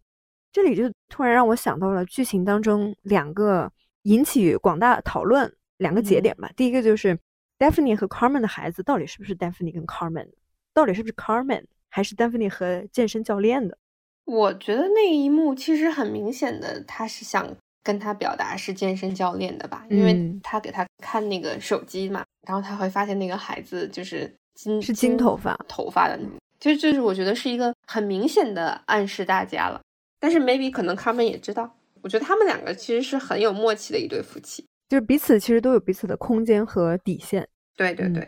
这里就突然让我想到了剧情当中两个引起广大讨论。两个节点吧，第一个就是 Daphne 和 Carmen 的孩子到底是不是 Daphne 跟 Carmen，到底是不是 Carmen 还是 Daphne 和健身教练的？我觉得那一幕其实很明显的，他是想跟他表达是健身教练的吧，因为他给他看那个手机嘛，然后他会发现那个孩子就是金是金头发头发的，就就是我觉得是一个很明显的暗示大家了。但是 maybe 可能 Carmen 也知道，我觉得他们两个其实是很有默契的一对夫妻。就是彼此其实都有彼此的空间和底线。对对对。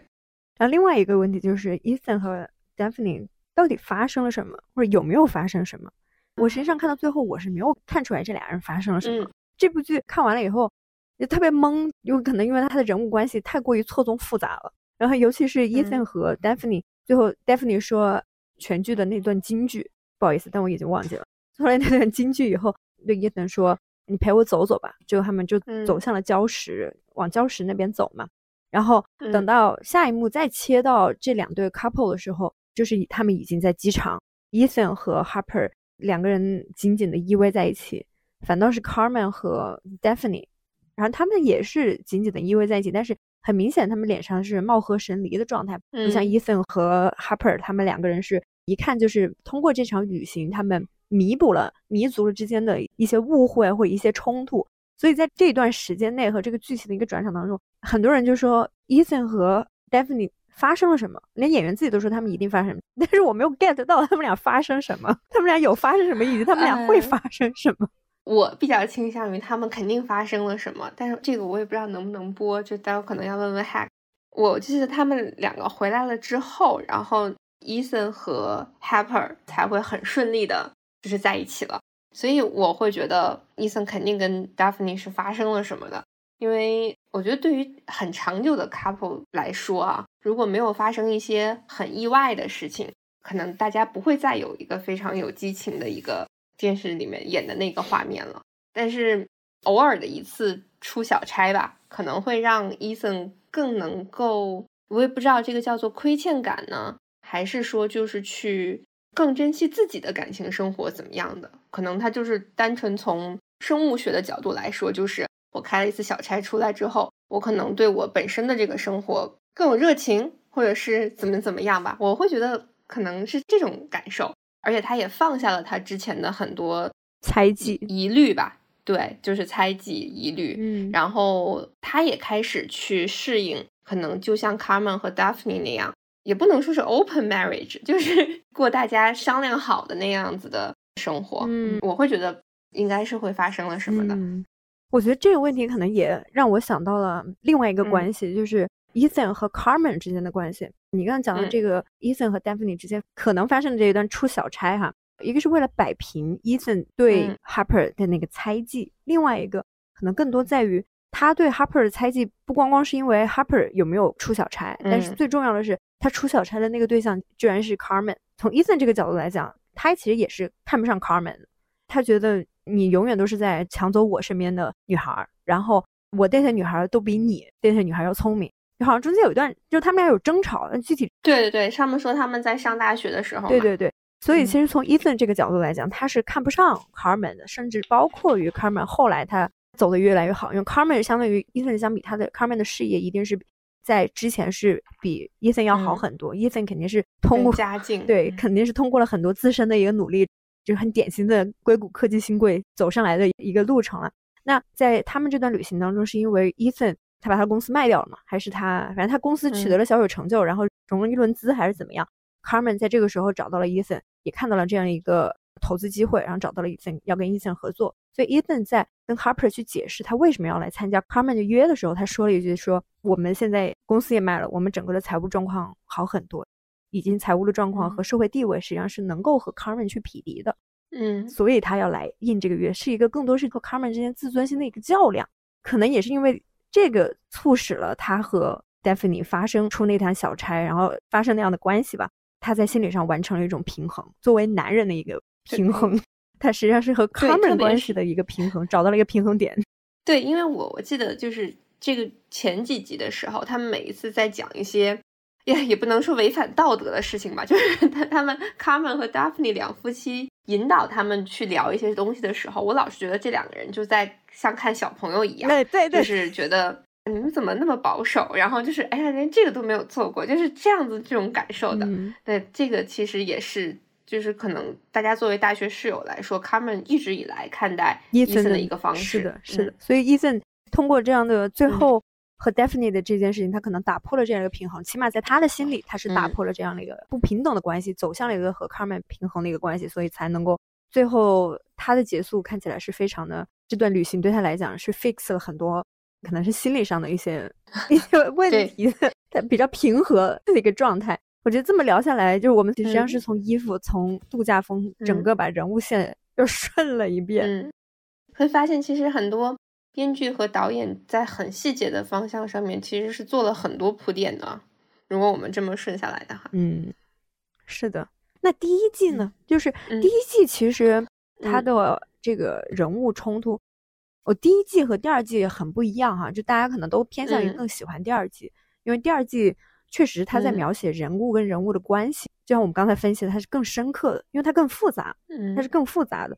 然后另外一个问题就是，Ethan 和 Daphne 到底发生了什么，或者有没有发生什么？我实际上看到最后，我是没有看出来这俩人发生了什么。这部剧看完了以后，也特别懵，有可能因为他的人物关系太过于错综复杂了。然后尤其是 Ethan 和 Daphne，最后 Daphne 说全剧的那段金句，不好意思，但我已经忘记了。后来那段金句以后，对 Ethan 说。你陪我走走吧，就他们就走向了礁石，往礁石那边走嘛。然后等到下一幕再切到这两对 couple 的时候，就是他们已经在机场，Ethan 和 Harper 两个人紧紧的依偎在一起，反倒是 Carmen 和 Daphne，然后他们也是紧紧的依偎在一起，但是很明显他们脸上是貌合神离的状态，不像 Ethan 和 Harper 他们两个人是一看就是通过这场旅行他们。弥补了弥足了之间的一些误会或一些冲突，所以在这段时间内和这个剧情的一个转场当中，很多人就说 Ethan 和 Daphne 发生了什么，连演员自己都说他们一定发生，但是我没有 get 到他们俩发生什么，他们俩有发生什么，以及他们俩会发生什么。我比较倾向于他们肯定发生了什么，但是这个我也不知道能不能播，就待会可能要问问 Hack。我记得他们两个回来了之后，然后 Ethan 和 Happer 才会很顺利的。就是在一起了，所以我会觉得伊森肯定跟 Daphne 是发生了什么的，因为我觉得对于很长久的 couple 来说啊，如果没有发生一些很意外的事情，可能大家不会再有一个非常有激情的一个电视里面演的那个画面了。但是偶尔的一次出小差吧，可能会让伊森更能够，我也不知道这个叫做亏欠感呢，还是说就是去。更珍惜自己的感情生活怎么样的？可能他就是单纯从生物学的角度来说，就是我开了一次小差出来之后，我可能对我本身的这个生活更有热情，或者是怎么怎么样吧。我会觉得可能是这种感受，而且他也放下了他之前的很多猜忌、疑虑吧。对，就是猜忌、疑虑。嗯，然后他也开始去适应，可能就像 Carmen 和 Daphne 那样。也不能说是 open marriage，就是 过大家商量好的那样子的生活。嗯，我会觉得应该是会发生了什么的。嗯，我觉得这个问题可能也让我想到了另外一个关系，就是 Ethan 和 Carmen 之间的关系。你刚刚讲的这个 Ethan 和 Daphne 之间可能发生的这一段出小差哈，一个是为了摆平 Ethan 对 Harper 的那个猜忌，另外一个可能更多在于他对 Harper 的猜忌不光光是因为 Harper 有没有出小差，但是最重要的是他出小差的那个对象居然是 Carmen。从 Ethan 这个角度来讲，他其实也是看不上 Carmen，他觉得你永远都是在抢走我身边的女孩，然后我 date 女孩都比你 date 女孩要聪明。好像中间有一段，就他们俩有争吵，具体对对对，他们说他们在上大学的时候，对对对，所以其实从 Ethan 这个角度来讲，他是看不上 Carmen 的，甚至包括于 Carmen 后来他走的越来越好，因为 Carmen 相对于 Ethan 相比，他的 Carmen 的事业一定是在之前是比 Ethan 要好很多，Ethan 肯定是通过家境，对，肯定是通过了很多自身的一个努力，就是很典型的硅谷科技新贵走上来的一个路程了。那在他们这段旅行当中，是因为 Ethan。他把他公司卖掉了嘛？还是他反正他公司取得了小有成就，然后融了一轮资还是怎么样？Carmen 在这个时候找到了 Ethan，也看到了这样一个投资机会，然后找到了 Ethan，要跟 Ethan 合作。所以 Ethan 在跟 Harper 去解释他为什么要来参加 Carmen 的约的时候，他说了一句：说我们现在公司也卖了，我们整个的财务状况好很多，已经财务的状况和社会地位实际上是能够和 Carmen 去匹敌的。嗯，所以他要来印这个月，是一个更多是和 Carmen 之间自尊心的一个较量，可能也是因为。这个促使了他和 Daphne 发生出那摊小差，然后发生那样的关系吧。他在心理上完成了一种平衡，作为男人的一个平衡。他实际上是和 Carmen 关系的一个平衡，找到了一个平衡点。对，因为我我记得就是这个前几集的时候，他们每一次在讲一些也也不能说违反道德的事情吧，就是他他们 Carmen 和 Daphne 两夫妻引导他们去聊一些东西的时候，我老是觉得这两个人就在。像看小朋友一样，对对对，就是觉得你们怎么那么保守，然后就是哎呀，连这个都没有做过，就是这样子这种感受的。对，这个其实也是，就是可能大家作为大学室友来说，他们一直以来看待伊森的一个方式。是的，是的。所以伊森通过这样的最后和 Daphne 的这件事情，他可能打破了这样一个平衡，起码在他的心里，他是打破了这样的一个不平等的关系，走向了一个和 Carmen 平衡的一个关系，所以才能够最后他的结束看起来是非常的。这段旅行对他来讲是 fix 了很多，可能是心理上的一些 一些问题，他比较平和的一个状态。我觉得这么聊下来，就是我们实际上是从衣服、从度假风，整个把人物线又 顺了一遍。嗯，会发现其实很多编剧和导演在很细节的方向上面其实是做了很多铺垫的。如果我们这么顺下来的话，嗯，是的。那第一季呢？就是第一季其实它的。这个人物冲突，我第一季和第二季很不一样哈，就大家可能都偏向于更喜欢第二季，因为第二季确实他在描写人物跟人物的关系，就像我们刚才分析的，它是更深刻的，因为它更复杂，它是更复杂的，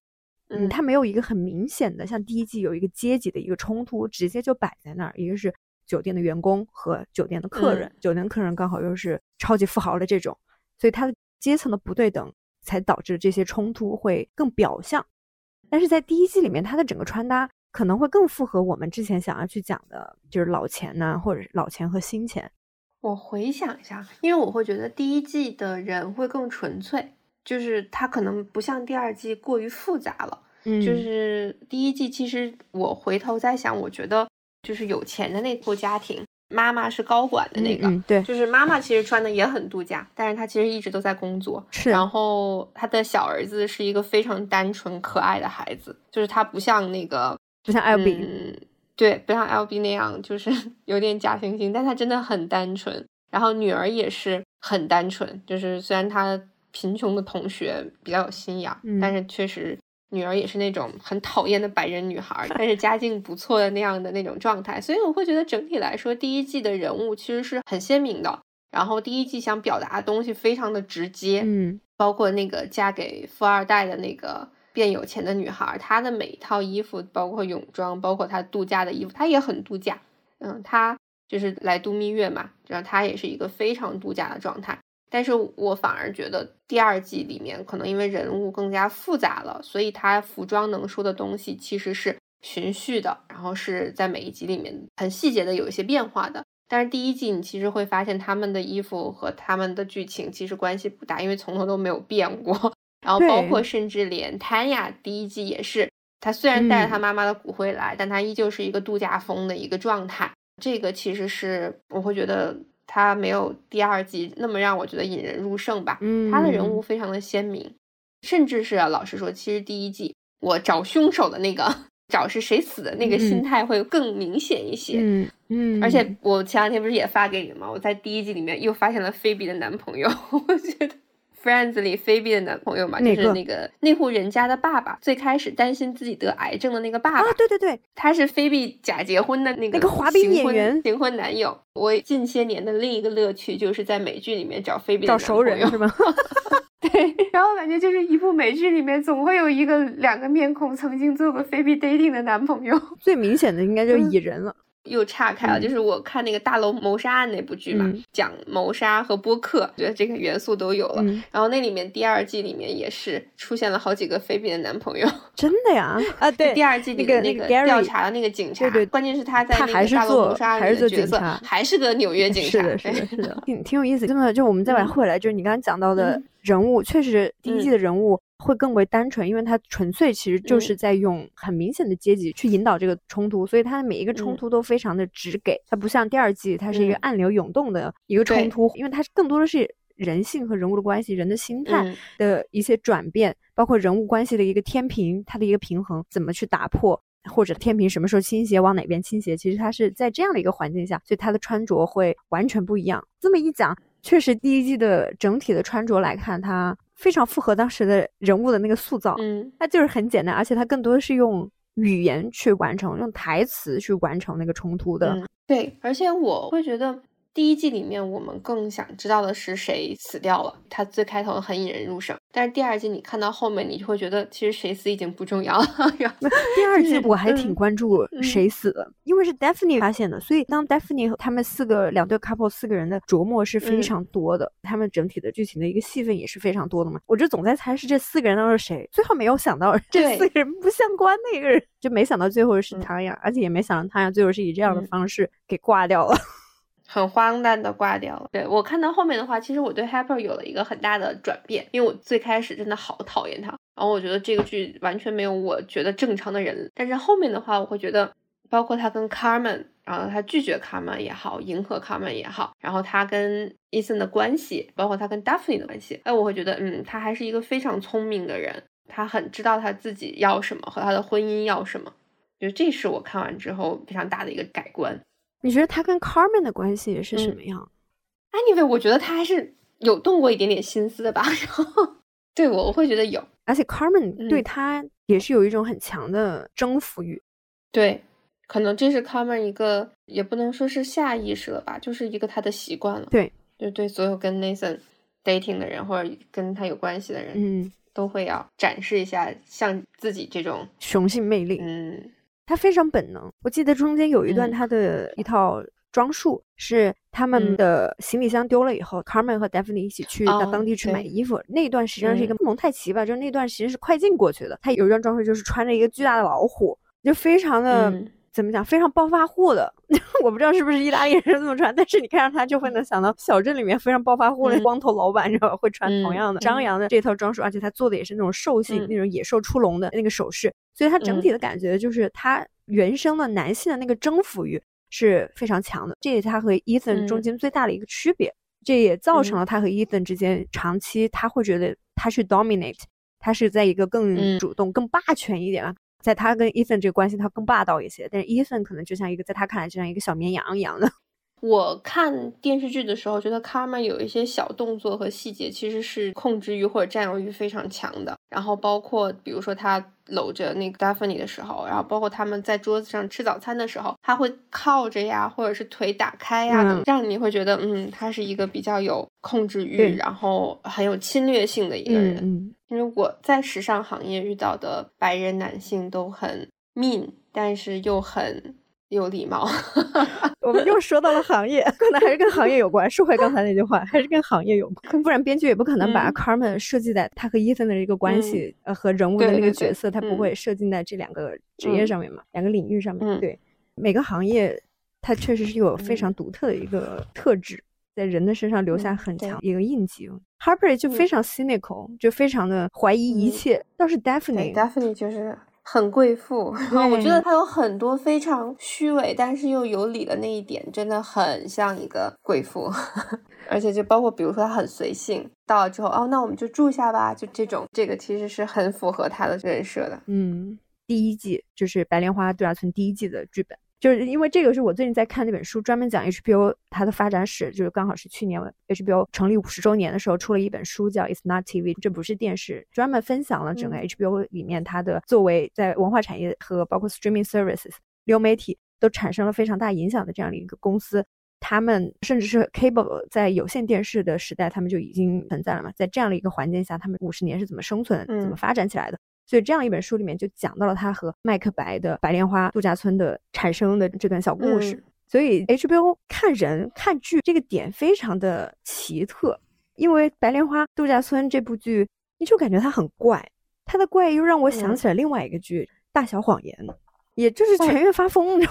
嗯，它没有一个很明显的，像第一季有一个阶级的一个冲突，直接就摆在那儿，一个是酒店的员工和酒店的客人，酒店客人刚好又是超级富豪的这种，所以它的阶层的不对等，才导致这些冲突会更表象。但是在第一季里面，他的整个穿搭可能会更符合我们之前想要去讲的，就是老钱呐，或者是老钱和新钱。我回想一下，因为我会觉得第一季的人会更纯粹，就是他可能不像第二季过于复杂了。嗯，就是第一季，其实我回头在想，我觉得就是有钱的那户家庭。妈妈是高管的那个，对，就是妈妈其实穿的也很度假，但是她其实一直都在工作。是，然后她的小儿子是一个非常单纯可爱的孩子，就是他不像那个，不像 L B，对，不像 L B 那样，就是 有点假惺惺，但他真的很单纯。然后女儿也是很单纯，就是虽然她贫穷的同学比较有心眼，但是确实。女儿也是那种很讨厌的白人女孩，但是家境不错的那样的那种状态，所以我会觉得整体来说，第一季的人物其实是很鲜明的。然后第一季想表达的东西非常的直接，嗯，包括那个嫁给富二代的那个变有钱的女孩，她的每一套衣服，包括泳装，包括她度假的衣服，她也很度假。嗯，她就是来度蜜月嘛，然后她也是一个非常度假的状态。但是我反而觉得第二季里面可能因为人物更加复杂了，所以他服装能说的东西其实是循序的，然后是在每一集里面很细节的有一些变化的。但是第一季你其实会发现他们的衣服和他们的剧情其实关系不大，因为从头都没有变过。然后包括甚至连 Tanya 第一季也是，他虽然带着他妈妈的骨灰来，但他依旧是一个度假风的一个状态。这个其实是我会觉得他没有第二季那么让我觉得引人入胜吧。嗯，他的人物非常的鲜明，甚至是老实说，其实第一季我找凶手的那个找是谁死的那个心态会更明显一些。嗯嗯，而且我前两天不是也发给你吗？我在第一季里面又发现了菲比的男朋友，我觉得。Friends 里菲比的男朋友嘛，就是那个那户人家的爸爸。最开始担心自己得癌症的那个爸爸，啊，对对对，他是菲比假结婚的那个那个滑冰演员新婚男友。我近些年的另一个乐趣就是在美剧里面找菲比找熟人是吗？对，然后感觉就是一部美剧里面总会有一个两个面孔曾经做过菲比 dating 的男朋友。最明显的应该就是蚁人了。又岔开了，就是我看那个大楼谋杀案那部剧嘛，讲谋杀和播客，觉得这个元素都有了。然后那里面第二季里面也是出现了好几个菲比的男朋友，真的呀？啊，对，第二季里面那个调查的那个警察，对对，关键是他在那个大楼谋杀案的角色，还是个纽约 警察，是的，是的，是的，挺挺有意思。真的，就我们再往回来，就是你刚刚讲到的人物，确实第一季的人物。会更为单纯，因为它纯粹其实就是在用很明显的阶级去引导这个冲突，所以它的每一个冲突都非常的直给，它不像第二季，它是一个暗流涌动的一个冲突，因为它更多的是人性和人物的关系、人的心态的一些转变，包括人物关系的一个天平，它的一个平衡怎么去打破，或者天平什么时候倾斜，往哪边倾斜，其实它是在这样的一个环境下，所以它的穿着会完全不一样。这么一讲，确实第一季的整体的穿着来看，它。非常符合当时的人物的那个塑造，嗯，它就是很简单，而且它更多的是用语言去完成，用台词去完成那个冲突的。对，而且我会觉得。第一季里面，我们更想知道的是谁死掉了。他最开头很引人入胜，但是第二季你看到后面，你就会觉得其实谁死已经不重要了。第二季 我还挺关注谁死的，因为是 Daphne 发现的，所以当 Daphne 和他们四个两对 couple 四个人的琢磨是非常多的，他们整体的剧情的一个戏份也是非常多的嘛。我这总在猜是这四个人当中谁，最后没有想到这四个人不相关的一个人，就没想到最后是唐雅，而且也没想到唐雅最后是以这样的方式给挂掉了。很荒诞的挂掉了。对我看到后面的话，其实我对 Harper 有了一个很大的转变，因为我最开始真的好讨厌他，然后我觉得这个剧完全没有我觉得正常的人。但是后面的话，我会觉得，包括他跟 Carmen，然后他拒绝 Carmen 也好，迎合 Carmen 也好，然后他跟 Ethan 的关系，包括他跟 Daphne 的关系，哎，我会觉得，嗯，他还是一个非常聪明的人，他很知道他自己要什么和他的婚姻要什么，就这是我看完之后非常大的一个改观。你觉得他跟 Carmen 的关系是什么样？Anyway，我觉得他还是有动过一点点心思的吧。然后，对我我会觉得有，而且 Carmen 对他也是有一种很强的征服欲。对，可能这是 Carmen 一个，也不能说是下意识了吧，就是一个他的习惯了。对，就对所有跟 Nathan dating 的人或者跟他有关系的人，嗯，都会要展示一下像自己这种雄性魅力。嗯。他非常本能。我记得中间有一段，他的一套装束是他们的行李箱丢了以后，Carmen 和 Daphne 一起去到当地去买衣服。那一段实际上是一个蒙太奇吧，就是那段其实是快进过去的。他有一段装束就是穿着一个巨大的老虎，就非常的怎么讲，非常暴发户的。我不知道是不是意大利人这么穿，但是你看到他就会能想到小镇里面非常暴发户的光头老板，你知道吧？会穿同样的张扬的这套装束，而且他做的也是那种兽性、那种野兽出笼的那个首饰。所以，他整体的感觉就是他原生的男性的那个征服欲是非常强的，这也是他和 Ethan 中间最大的一个区别。这也造成了他和 Ethan 之间长期他会觉得他去 dominate，他是在一个更主动、更霸权一点了。在他跟 Ethan 这个关系，他更霸道一些，但是 Ethan 可能就像一个在他看来就像一个小绵羊一样的。我看电视剧的时候，觉得 Carmen 有一些小动作和细节，其实是控制欲或者占有欲非常强的。然后包括比如说他搂着那个 Daphne 的时候，然后包括他们在桌子上吃早餐的时候，他会靠着呀，或者是腿打开呀，等，让你会觉得，嗯，他是一个比较有控制欲，然后很有侵略性的一个人。嗯，因为我在时尚行业遇到的白人男性都很 mean，但是又很。有礼貌，我们又说到了行业，可能还是跟行业有关。说回刚才那句话，还是跟行业有关，不然编剧也不可能把 Carmen 设计在他和 Ethan 的一个关系，呃，和人物的那个角色，他不会设计在这两个职业上面嘛，两个领域上面。对，每个行业。它确实是有非常独特的一个特质，在人的身上留下很强一个印记。Harper 就非常 cynical，就非常的怀疑一切。倒是 Daphne，Daphne 就是。很贵妇，我觉得她有很多非常虚伪但是又有理的那一点，真的很像一个贵妇，而且就包括比如说她很随性，到了之后哦，那我们就住下吧，就这种，这个其实是很符合她的人设的。嗯，第一季就是《白莲花度假村》第一季的剧本。就是因为这个是我最近在看那本书，专门讲 HBO 它的发展史，就是刚好是去年 HBO 成立五十周年的时候出了一本书，叫《It's Not TV》，这不是电视，专门分享了整个 HBO 里面它的作为在文化产业和包括 Streaming Services 流媒体都产生了非常大影响的这样的一个公司，他们甚至是 Cable 在有线电视的时代，他们就已经存在了嘛，在这样的一个环境下，他们五十年是怎么生存、怎么发展起来的？所以这样一本书里面就讲到了他和麦克白的白莲花度假村的产生的这段小故事。所以 HBO 看人看剧这个点非常的奇特，因为白莲花度假村这部剧，你就感觉它很怪，它的怪又让我想起了另外一个剧《大小谎言》，也就是全员发疯，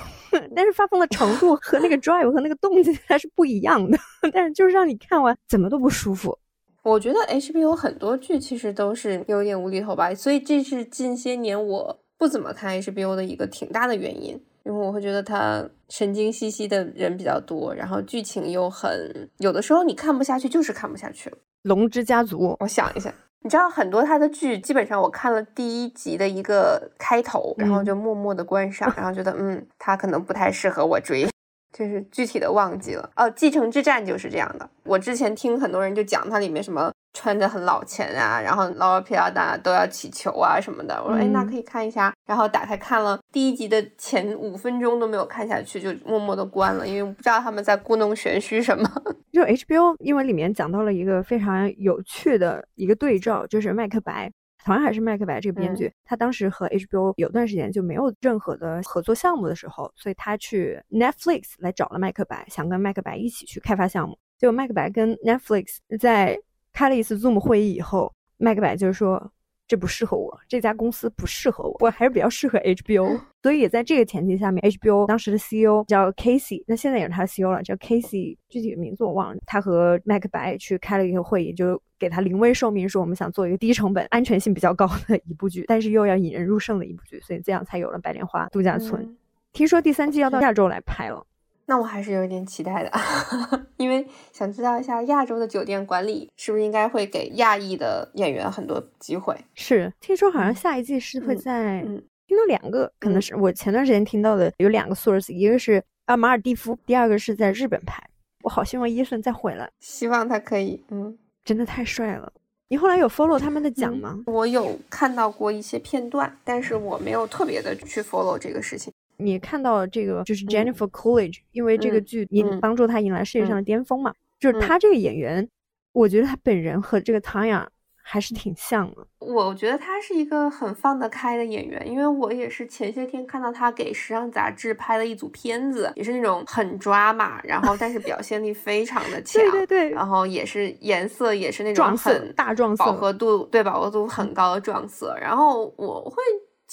但是发疯的程度和那个 drive 和那个动机它是不一样的，但是就是让你看完怎么都不舒服。我觉得 HBO 很多剧其实都是有点无厘头吧，所以这是近些年我不怎么看 HBO 的一个挺大的原因，因为我会觉得它神经兮兮的人比较多，然后剧情又很有的时候你看不下去，就是看不下去了。龙之家族，我想一下，你知道很多他的剧，基本上我看了第一集的一个开头，然后就默默的关上，然后觉得嗯，他可能不太适合我追。就是具体的忘记了哦，《继承之战》就是这样的。我之前听很多人就讲它里面什么穿着很老钱啊，然后劳尔皮亚达都要起球啊什么的。我说哎，那可以看一下。然后打开看了第一集的前五分钟都没有看下去，就默默的关了，因为不知道他们在故弄玄虚什么。就 HBO，因为里面讲到了一个非常有趣的一个对照，就是麦克白。同样还是麦克白这个编剧，他当时和 HBO 有段时间就没有任何的合作项目的时候，所以他去 Netflix 来找了麦克白，想跟麦克白一起去开发项目。结果麦克白跟 Netflix 在开了一次 Zoom 会议以后，麦克白就是说。这不适合我，这家公司不适合我，我还是比较适合 HBO。所以也在这个前提下面，HBO 当时的 CEO 叫 Casey，那现在也是他的 CEO 了，叫 Casey，具体的名字我忘了。他和麦克白去开了一个会议，就给他临危受命，说我们想做一个低成本、安全性比较高的一部剧，但是又要引人入胜的一部剧，所以这样才有了《白莲花度假村》。听说第三季要到亚洲来拍了。那我还是有点期待的，因为想知道一下亚洲的酒店管理是不是应该会给亚裔的演员很多机会。是，听说好像下一季是会在，嗯听到两个，可能是我前段时间听到的有两个 source，一个是啊马尔蒂夫，第二个是在日本拍。我好希望伊森再回来，希望他可以，嗯，真的太帅了。你后来有 follow 他们的奖吗？我有看到过一些片段，但是我没有特别的去 follow 这个事情。你看到这个就是 Jennifer Coolidge，因为这个剧引帮助她迎来事业上的巅峰嘛，就是她这个演员，我觉得她本人和这个 Tanya 还是挺像的。我觉得她是一个很放得开的演员，因为我也是前些天看到她给时尚杂志拍了一组片子，也是那种很抓马，然后但是表现力非常的 强，对对对，然后也是颜色也是那种很大撞色，饱和度对饱和度很高的撞色，然后我会。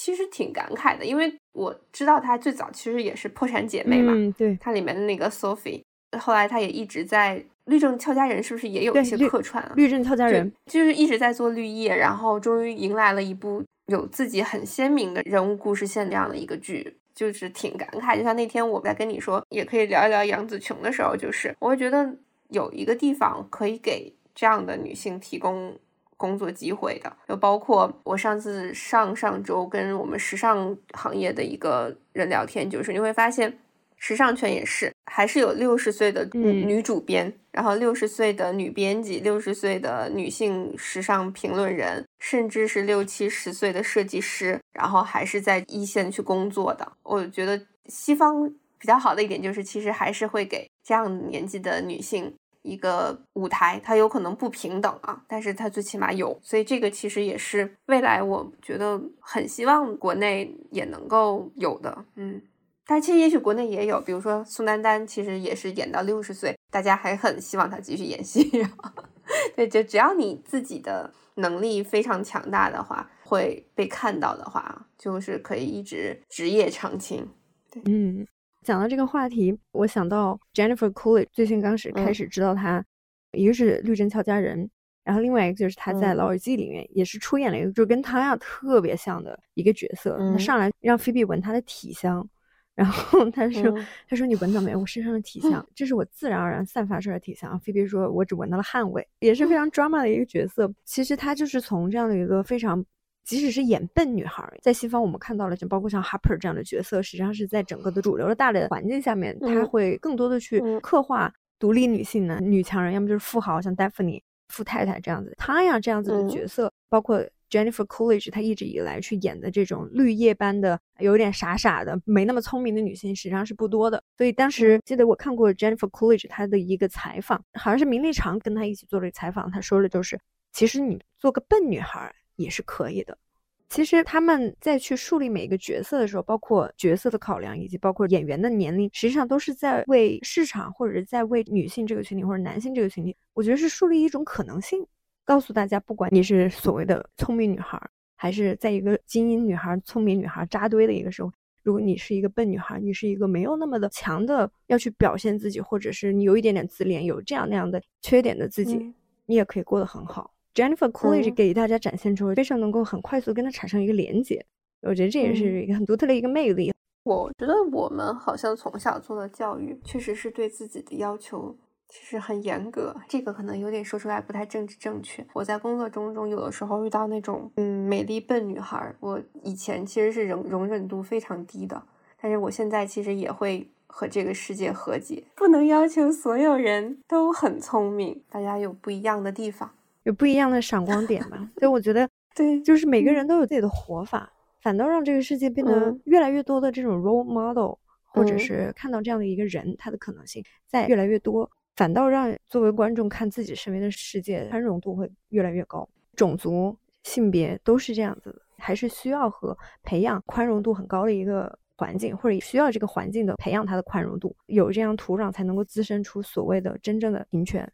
其实挺感慨的，因为我知道她最早其实也是破产姐妹嘛，嗯，对，她里面的那个 Sophie，后来她也一直在律政俏佳人，是不是也有一些客串啊？律政俏佳人就是一直在做绿叶，然后终于迎来了一部有自己很鲜明的人物故事线这样的一个剧，就是挺感慨。就像那天我在跟你说，也可以聊一聊杨紫琼的时候，就是我会觉得有一个地方可以给这样的女性提供。工作机会的，就包括我上次上上周跟我们时尚行业的一个人聊天，就是你会发现，时尚圈也是，还是有六十岁的女主编，然后六十岁的女编辑，六十岁的女性时尚评论人，甚至是六七十岁的设计师，然后还是在一线去工作的。我觉得西方比较好的一点就是，其实还是会给这样年纪的女性。一个舞台，它有可能不平等啊，但是它最起码有，所以这个其实也是未来我觉得很希望国内也能够有的，嗯，但其实也许国内也有，比如说宋丹丹，其实也是演到六十岁，大家还很希望她继续演戏，对，就只要你自己的能力非常强大的话，会被看到的话，就是可以一直职业长青，对，嗯。讲到这个话题，我想到 Jennifer Coolidge 最近刚始开始知道她，一个是《绿灯俏佳人》，然后另外一个就是她在《老友记》里面也是出演了一个就跟她呀特别像的一个角色。她上来让菲比闻她的体香，然后他说：“他说你闻到没有我身上的体香？这是我自然而然散发出来的体香。”菲比说：“我只闻到了汗味。”也是非常 drama 的一个角色。其实他就是从这样的一个非常。即使是演笨女孩，在西方我们看到了，就包括像 Harper 这样的角色，实际上是在整个的主流的大的环境下面，她会更多的去刻画独立女性的女强人，要么就是富豪，像 Daphne 富太太这样子，她呀这样子的角色，包括 Jennifer Coolidge，她一直以来去演的这种绿叶般的、有点傻傻的、没那么聪明的女性，实际上是不多的。所以当时记得我看过 Jennifer Coolidge 她的一个采访，好像是名利场跟她一起做了采访，她说的就是，其实你做个笨女孩。也是可以的。其实他们在去树立每一个角色的时候，包括角色的考量，以及包括演员的年龄，实际上都是在为市场，或者是在为女性这个群体，或者男性这个群体，我觉得是树立一种可能性，告诉大家，不管你是所谓的聪明女孩，还是在一个精英女孩、聪明女孩扎堆的一个社会，如果你是一个笨女孩，你是一个没有那么的强的要去表现自己，或者是你有一点点自恋，有这样那样的缺点的自己，你也可以过得很好。Jennifer Coolidge 给大家展现出非常能够很快速跟他产生一个连接，我觉得这也是一个很独特的一个魅力。我觉得我们好像从小做的教育，确实是对自己的要求其实很严格。这个可能有点说出来不太政治正确。我在工作中中有的时候遇到那种嗯美丽笨女孩，我以前其实是容容忍度非常低的，但是我现在其实也会和这个世界和解。不能要求所有人都很聪明，大家有不一样的地方。有不一样的闪光点吧，所以我觉得，对，就是每个人都有自己的活法，反倒让这个世界变得越来越多的这种 role model，或者是看到这样的一个人，他的可能性在越来越多，反倒让作为观众看自己身边的世界宽容度会越来越高。种族、性别都是这样子的，还是需要和培养宽容度很高的一个环境，或者需要这个环境的培养它的宽容度，有这样土壤才能够滋生出所谓的真正的平权。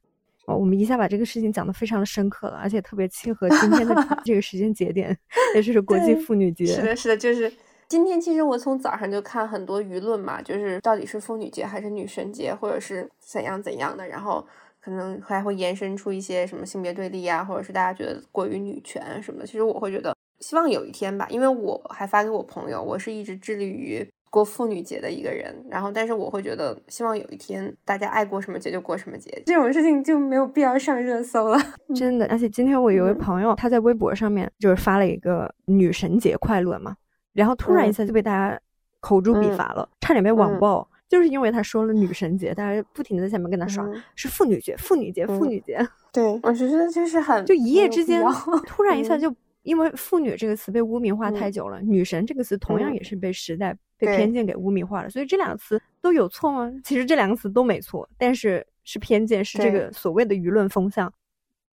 我们一下把这个事情讲得非常的深刻了，而且特别契合今天的这 个时间节点，也就是国际妇女节。是的，是的，就是今天。其实我从早上就看很多舆论嘛，就是到底是妇女节还是女神节，或者是怎样怎样的，然后可能还会延伸出一些什么性别对立啊，或者是大家觉得过于女权什么的。其实我会觉得，希望有一天吧，因为我还发给我朋友，我是一直致力于。过妇女节的一个人，然后但是我会觉得，希望有一天大家爱过什么节就过什么节，这种事情就没有必要上热搜了。真的，而且今天我有位朋友，他在微博上面就是发了一个女神节快乐嘛，然后突然一下就被大家口诛笔伐了，差点被网暴，就是因为他说了女神节，大家不停的在下面跟他刷，是妇女节，妇女节，妇女节。对，我觉得就是很就一夜之间突然一下就。因为“妇女”这个词被污名化太久了，“女神”这个词同样也是被时代、被偏见给污名化了。所以这两个词都有错吗？其实这两个词都没错，但是是偏见，是这个所谓的舆论风向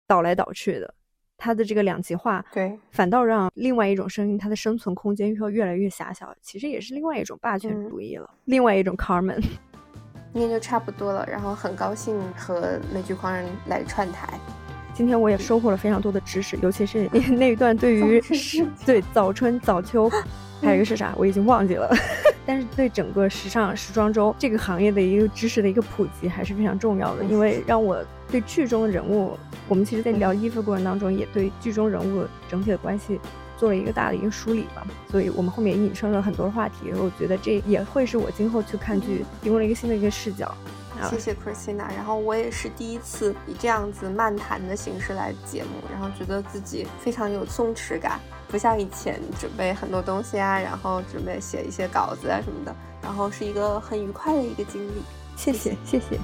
倒来倒去的。它的这个两极化，对，反倒让另外一种声音它的生存空间会越来越狭小。其实也是另外一种霸权主义了，另外一种 Carmen。今天就差不多了，然后很高兴和美剧狂人来串台。今天我也收获了非常多的知识，尤其是 那一段对 于对早春早秋，还有一个是啥我已经忘记了，但是对整个时尚时装周这个行业的一个知识的一个普及还是非常重要的，因为让我对剧中的人物，我们其实在聊衣服过程当中也对剧中人物整体的关系做了一个大的一个梳理吧，所以我们后面引申了很多话题，我觉得这也会是我今后去看剧提供了一个新的一个视角。谢谢 Christina，然后我也是第一次以这样子漫谈的形式来节目，然后觉得自己非常有松弛感，不像以前准备很多东西啊，然后准备写一些稿子啊什么的，然后是一个很愉快的一个经历。谢谢，谢谢。